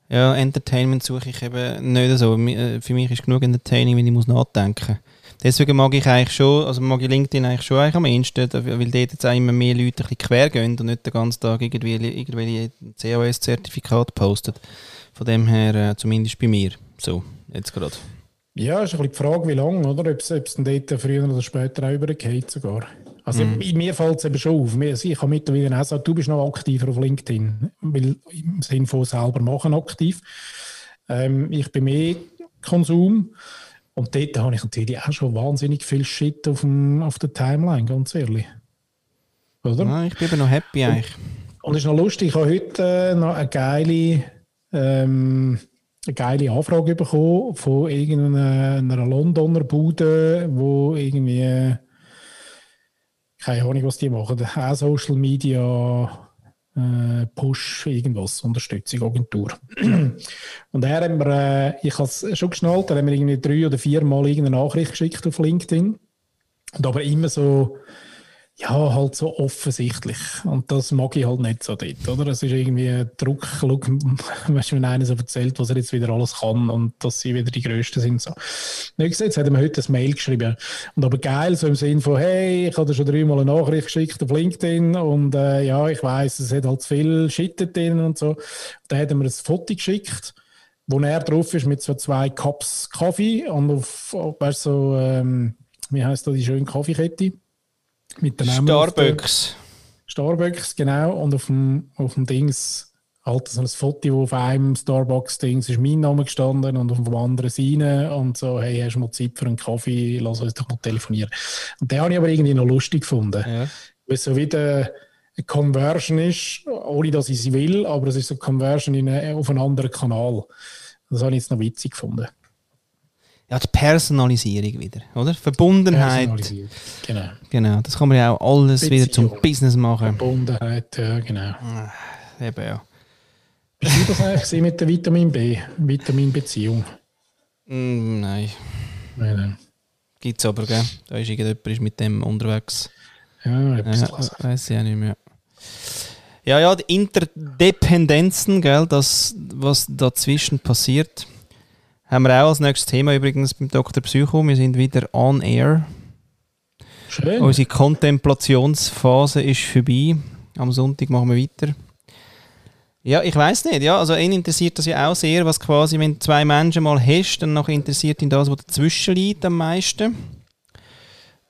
Ja, Entertainment suche ich eben nicht so. Äh, für mich ist genug Entertaining, wenn ich muss nachdenken muss. Deswegen mag ich eigentlich schon, also mag ich LinkedIn eigentlich schon eigentlich am ehesten, weil dort jetzt auch immer mehr Leute ein bisschen quer gehen und nicht den ganzen Tag irgendwie, irgendwelche COS-Zertifikate posten. Von dem her, äh, zumindest bei mir. So, jetzt gerade. Ja, ist ein bisschen die Frage, wie lange, oder? Ob es dort früher oder später auch übergeht sogar. Also mm. mir fällt es eben schon auf. Ich habe mittlerweile auch gesagt, du bist noch aktiver auf LinkedIn, weil im Sinne von selber machen aktiv. Ähm, ich bin mehr Konsum. Und dort habe ich natürlich auch schon wahnsinnig viel Shit auf, dem, auf der Timeline, ganz ehrlich. Oder? Ja, ich bin noch happy eigentlich. Und es ist noch lustig, ich habe heute äh, noch eine geile, ähm, eine geile Anfrage bekommen von irgendeiner Londoner Bude, wo irgendwie, keine Ahnung, was die machen, auch Social Media äh, Push, irgendwas, Unterstützung, Agentur. und er hat mir, äh, ich habe es schon geschnallt, er hat mir irgendwie drei oder vier Mal irgendeine Nachricht geschickt auf LinkedIn. Und aber immer so ja, halt so offensichtlich. Und das mag ich halt nicht so dort, oder? Es ist irgendwie Druck, schau, weißt du, wenn einer so erzählt, was er jetzt wieder alles kann und dass sie wieder die Größten sind. So. Nicht jetzt hat er mir heute ein Mail geschrieben. Und aber geil, so im Sinn von, hey, ich habe dir schon dreimal eine Nachricht geschickt auf LinkedIn und äh, ja, ich weiß, es hat halt zu viel Shit drin und so. Da hat er mir ein Foto geschickt wo er drauf ist mit so zwei Cups Kaffee und auf, weißt, so, ähm, wie heißt da die schöne Kaffeekette? Mit den Starbucks. Starbucks, genau. Und auf dem, auf dem Dings halt so ein Foto, wo auf einem Starbucks-Dings ist mein Name gestanden und auf dem anderen seine und so, hey, hast du mal Zeit für einen Kaffee, lass uns doch mal telefonieren. Und den habe ich aber irgendwie noch lustig gefunden. Ja. Weil es so wieder eine Conversion ist, ohne dass ich sie will, aber es ist so eine Conversion in auf einen anderen Kanal. Das habe ich jetzt noch witzig gefunden ja, die Personalisierung wieder, oder? Verbundenheit. Genau. Genau, das kann man ja auch alles Beziehung. wieder zum Business machen. Verbundenheit, ja, genau. Ah, eben, ja. Bist du das eigentlich mit der Vitamin B, Vitaminbeziehung? Mm, nein. Nein, nein. Gibt es aber, gell? Da ist irgendjemand ist mit dem unterwegs. Ja, etwas ja, Weiß ich auch nicht mehr. Ja, ja, die Interdependenzen, gell, das, was dazwischen passiert haben wir auch als nächstes Thema übrigens beim Dr. Psycho. Wir sind wieder on air. Schön. Unsere Kontemplationsphase ist vorbei. Am Sonntag machen wir weiter. Ja, ich weiß nicht. Ja, also ihn interessiert das ja auch sehr, was quasi, wenn du zwei Menschen mal hast, dann noch interessiert ihn das, was dazwischen liegt am meisten.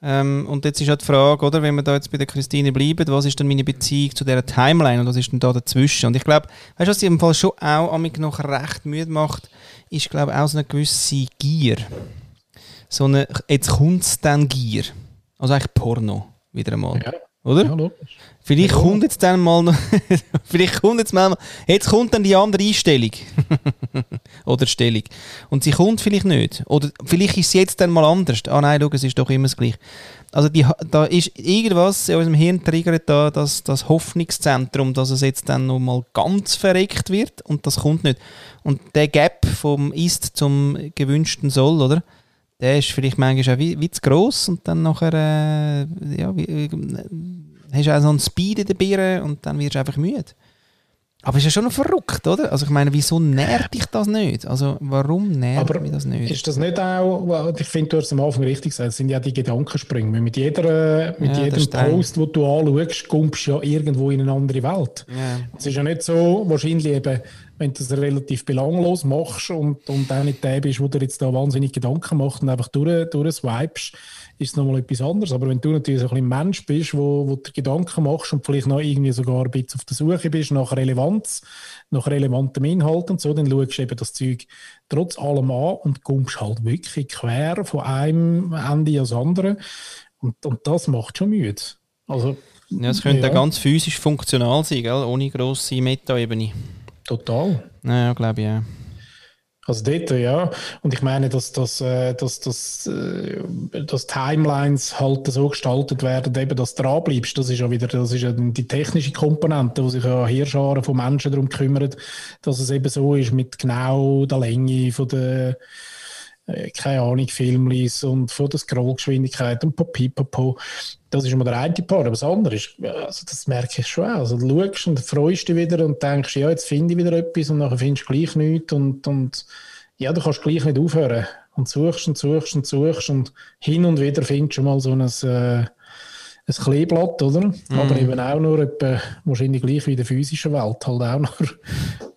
Ähm, und jetzt ist halt die Frage, oder, wenn wir da jetzt bei der Christine bleiben, was ist dann meine Beziehung zu dieser Timeline und was ist denn da dazwischen? Und ich glaube, weißt du, was sie im Fall schon auch an mich noch recht müde macht, ist, glaube ich, auch so eine gewisse Gier. So eine, jetzt kommt es dann Gier. Also eigentlich Porno, wieder einmal. Ja. Oder? Ja, logisch. Vielleicht ja. kommt jetzt dann mal noch, vielleicht kommt jetzt mal, jetzt kommt dann die andere Einstellung. Oder Stellung. Und sie kommt vielleicht nicht. Oder vielleicht ist sie jetzt dann mal anders. Ah nein, schau, es ist doch immer das Gleiche. Also die, da ist irgendwas in unserem Hirn triggert da das, das Hoffnungszentrum, dass es jetzt dann noch mal ganz verreckt wird und das kommt nicht. Und der Gap vom Ist zum gewünschten Soll, oder? Der ist vielleicht manchmal auch wie, wie zu gross und dann nachher äh, ja, wie, äh, hast du auch so einen Speed in der Birne und dann wirst du einfach müde. Aber ist ja schon noch verrückt, oder? Also ich meine, wieso nervt dich das nicht? Also warum nervt Aber mich das nicht? Ist das nicht auch, ich finde, du hast es am Anfang richtig gesagt, es sind ja die Gedankensprünge. Mit, jeder, mit ja, jedem Post, den du anschaust, kommst du ja irgendwo in eine andere Welt. Ja. Es ist ja nicht so, wahrscheinlich eben, wenn du das relativ belanglos machst und, und auch nicht der bist, wo du jetzt da wahnsinnig Gedanken machst und einfach durch, durchswipest, ist es nochmal etwas anderes. Aber wenn du natürlich so ein bisschen Mensch bist, wo, wo du Gedanken machst und vielleicht noch irgendwie sogar ein bisschen auf der Suche bist nach Relevanz, nach relevantem Inhalt und so, dann schaust du eben das Zeug trotz allem an und kommst halt wirklich quer von einem Ende ans andere. Und, und das macht schon müde. Also, ja, es könnte ja. ganz physisch funktional sein, gell? ohne grosse Meta-Ebene. Total. Ja, glaube ich, ja. Also dort, ja. Und ich meine, dass, dass, äh, dass, dass, äh, dass Timelines halt so gestaltet werden, eben, dass du dranbleibst. Das ist ja wieder, das ist ja die technische Komponente, wo sich ja Hirscharen von Menschen darum kümmern, dass es eben so ist mit genau der Länge von der, äh, keine Ahnung, Filmlis und von der Scrollgeschwindigkeit und Papipapo. Das ist immer der eine Part. Aber das andere ist, also das merke ich schon auch. Also du schaust und freust dich wieder und denkst, ja, jetzt finde ich wieder etwas und dann findest du gleich nichts und, und ja, du kannst gleich nicht aufhören. Und suchst und suchst und suchst und hin und wieder findest du mal so ein, äh, ein Kleeblatt, oder? Mm. Aber eben auch nur etwa, wahrscheinlich gleich wie in der physischen Welt, halt auch nur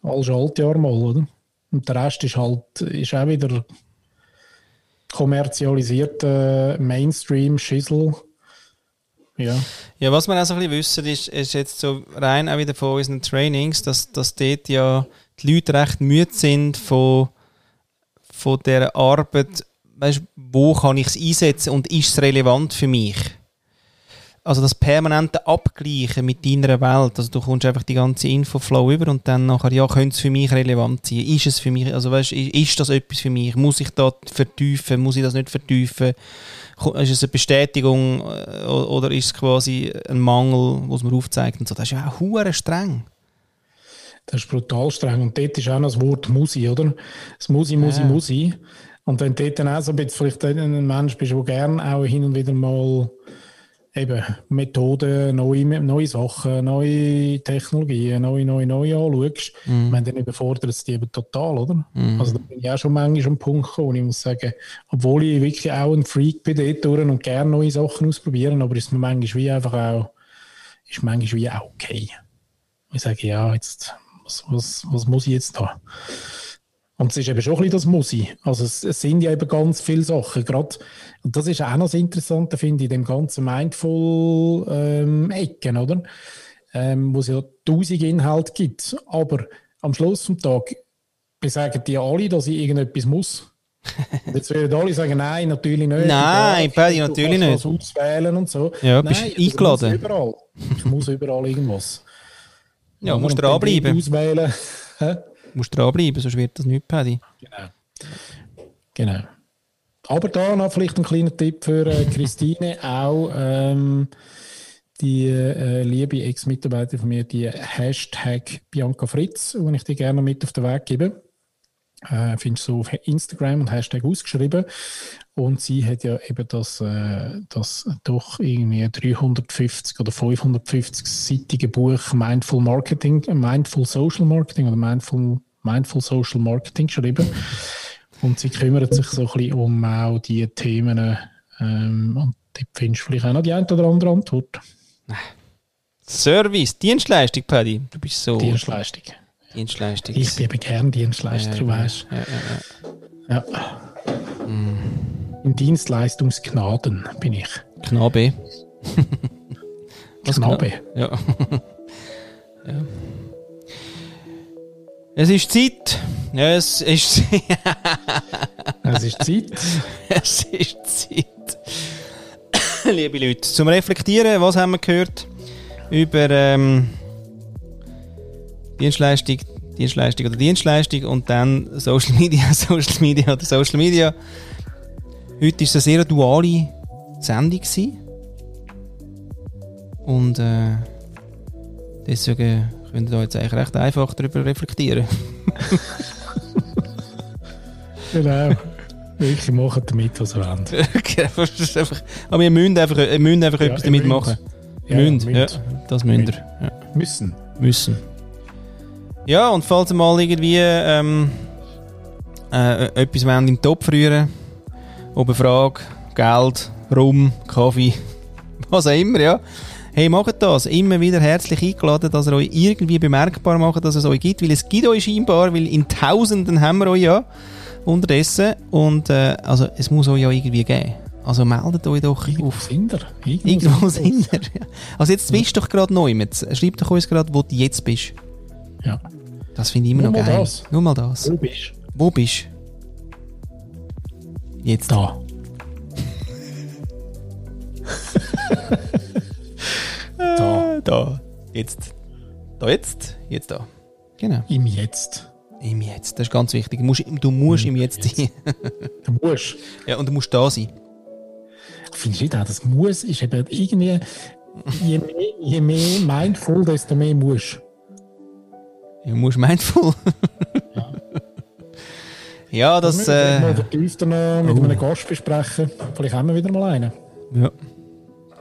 als Schaltjahr mal, oder? Und der Rest ist halt, ist auch wieder kommerzialisierter Mainstream-Schissel. Ja. ja, was wir auch so ein bisschen wissen, ist, ist jetzt so rein auch wieder von unseren Trainings, dass, dass dort ja die Leute recht müde sind von, von dieser Arbeit, weißt, wo kann ich es einsetzen und ist es relevant für mich? Also das permanente Abgleichen mit deiner Welt, also du kommst einfach die ganze Infoflow über und dann nachher, ja, könnte es für mich relevant sein? Ist es für mich, also weißt, ist das etwas für mich? Muss ich das vertiefen? Muss ich das nicht vertiefen? Ist es eine Bestätigung äh, oder ist es quasi ein Mangel, was man aufzeigt und so? Das ist ja auch hure streng. Das ist brutal streng und dort ist auch noch das Wort Musi, oder? Das Musi, Musi, ja. Musi. Und wenn du dort dann auch so ein bisschen vielleicht ein Mensch bist, der gerne auch hin und wieder mal eben Methoden, neue, neue Sachen, neue Technologien, neue, neue, neue anschaust, mm. dann überfordert es dich eben total, oder? Mm. Also da bin ich auch schon manchmal am Punkt gekommen, ich muss sagen, obwohl ich wirklich auch ein Freak bin dort und gerne neue Sachen ausprobieren, aber ist mir manchmal wie einfach auch, ist manchmal wie auch okay. Ich sage, ja, jetzt, was, was, was muss ich jetzt da? Und es ist eben schon ein bisschen das Muss ich. Also es, es, sind ja eben ganz viele Sachen. Gerade, und das ist auch noch das Interessante, finde ich, in dem ganzen Mindful-Ecken, ähm, oder? Ähm, wo es ja tausend Inhalte gibt. Aber am Schluss des Tages besagen die alle, dass ich irgendetwas muss. Und jetzt werden alle sagen, nein, natürlich nicht. Nein, Paddy, natürlich nicht. Du auswählen und so. Ja, bist nein, also eingeladen. Ich muss überall. Ich muss überall irgendwas. Ja, musst du dranbleiben. Auswählen. Musst dranbleiben, sonst wird das nicht Paddy. Genau. Genau. Aber da noch vielleicht ein kleiner Tipp für äh, Christine auch. Ähm, die äh, liebe Ex-Mitarbeiterin von mir, die Hashtag Bianca Fritz, die ich dir gerne mit auf den Weg gebe. Äh, findest du auf Instagram und Hashtag ausgeschrieben. Und sie hat ja eben das, äh, das doch irgendwie 350 oder 550-seitige Buch Mindful Marketing, Mindful Social Marketing oder Mindful, Mindful Social Marketing geschrieben. Und sie kümmert sich so ein bisschen um auch die Themen. Ähm, und da findest du vielleicht auch noch die eine oder andere Antwort. Service, Dienstleistung, Paddy. Du bist so. Dienstleistung. Dienstleistung. Ich bin eben gern Dienstleister, ja, du weißt. Ja, ja, ja. Mm. In Dienstleistungsgnaden bin ich. Knabe. Was Knabe. Ja. ja. Es ist Zeit. Es ist. es ist Zeit. es ist Zeit. Liebe Leute, zum Reflektieren, was haben wir gehört über ähm, Dienstleistung, Dienstleistung oder Dienstleistung und dann Social Media, Social Media oder Social Media. Heute war es eine sehr duale Sendung. Gewesen. Und äh, deswegen könnt ihr jetzt eigentlich recht einfach darüber reflektieren. genau. Wirklich machen damit, was ihr wollt. Aber wir müssen einfach, wir müssen einfach ja, etwas damit machen. Ja, müssen. Ja, das müssen wir. Ja. Müssen. Müssen. Ja, und falls ihr mal irgendwie ähm, äh, etwas wollt im Topf rühren ob eine Frage, Geld, Rum, Kaffee, was auch immer, ja. Hey, macht das. Immer wieder herzlich eingeladen, dass ihr euch irgendwie bemerkbar macht, dass es euch gibt, weil es gibt euch scheinbar, weil in Tausenden haben wir euch ja unterdessen und äh, also es muss euch ja irgendwie geben. Also meldet euch doch Irgendwo auf. Sind ihr. Irgendwo, Irgendwo sind ihr. Also jetzt bist du doch gerade neu. Schreib doch uns gerade, wo du jetzt bist. Ja. Das finde ich immer Nur noch geil. Das. Nur mal das. Wo bist Wo bist Jetzt. Da. da. Da. Jetzt. Da jetzt. Jetzt da. Genau. Im Jetzt. Im Jetzt. Das ist ganz wichtig. Du musst, du musst im, im Jetzt, Jetzt sein. du musst. Ja, und du musst da sein. Findest du nicht auch, das Muss ist eben irgendwie, je mehr, je mehr mindful, desto mehr musst. Ja, musst mindful. ja. ja, das. Äh, mal vertiefter noch mit oh. einem Gast besprechen. Vielleicht haben wir wieder mal einen. Ja.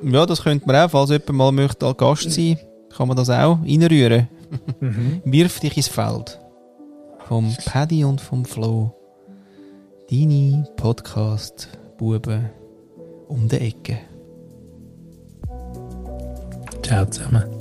Ja, das könnte man auch. Falls jemand mal möchte als Gast sein, kann man das auch reinrühren. Mhm. Wirf dich ins Feld. Vom Paddy und vom Flo. Deine Podcast-Buben um die Ecke. Ciao zusammen.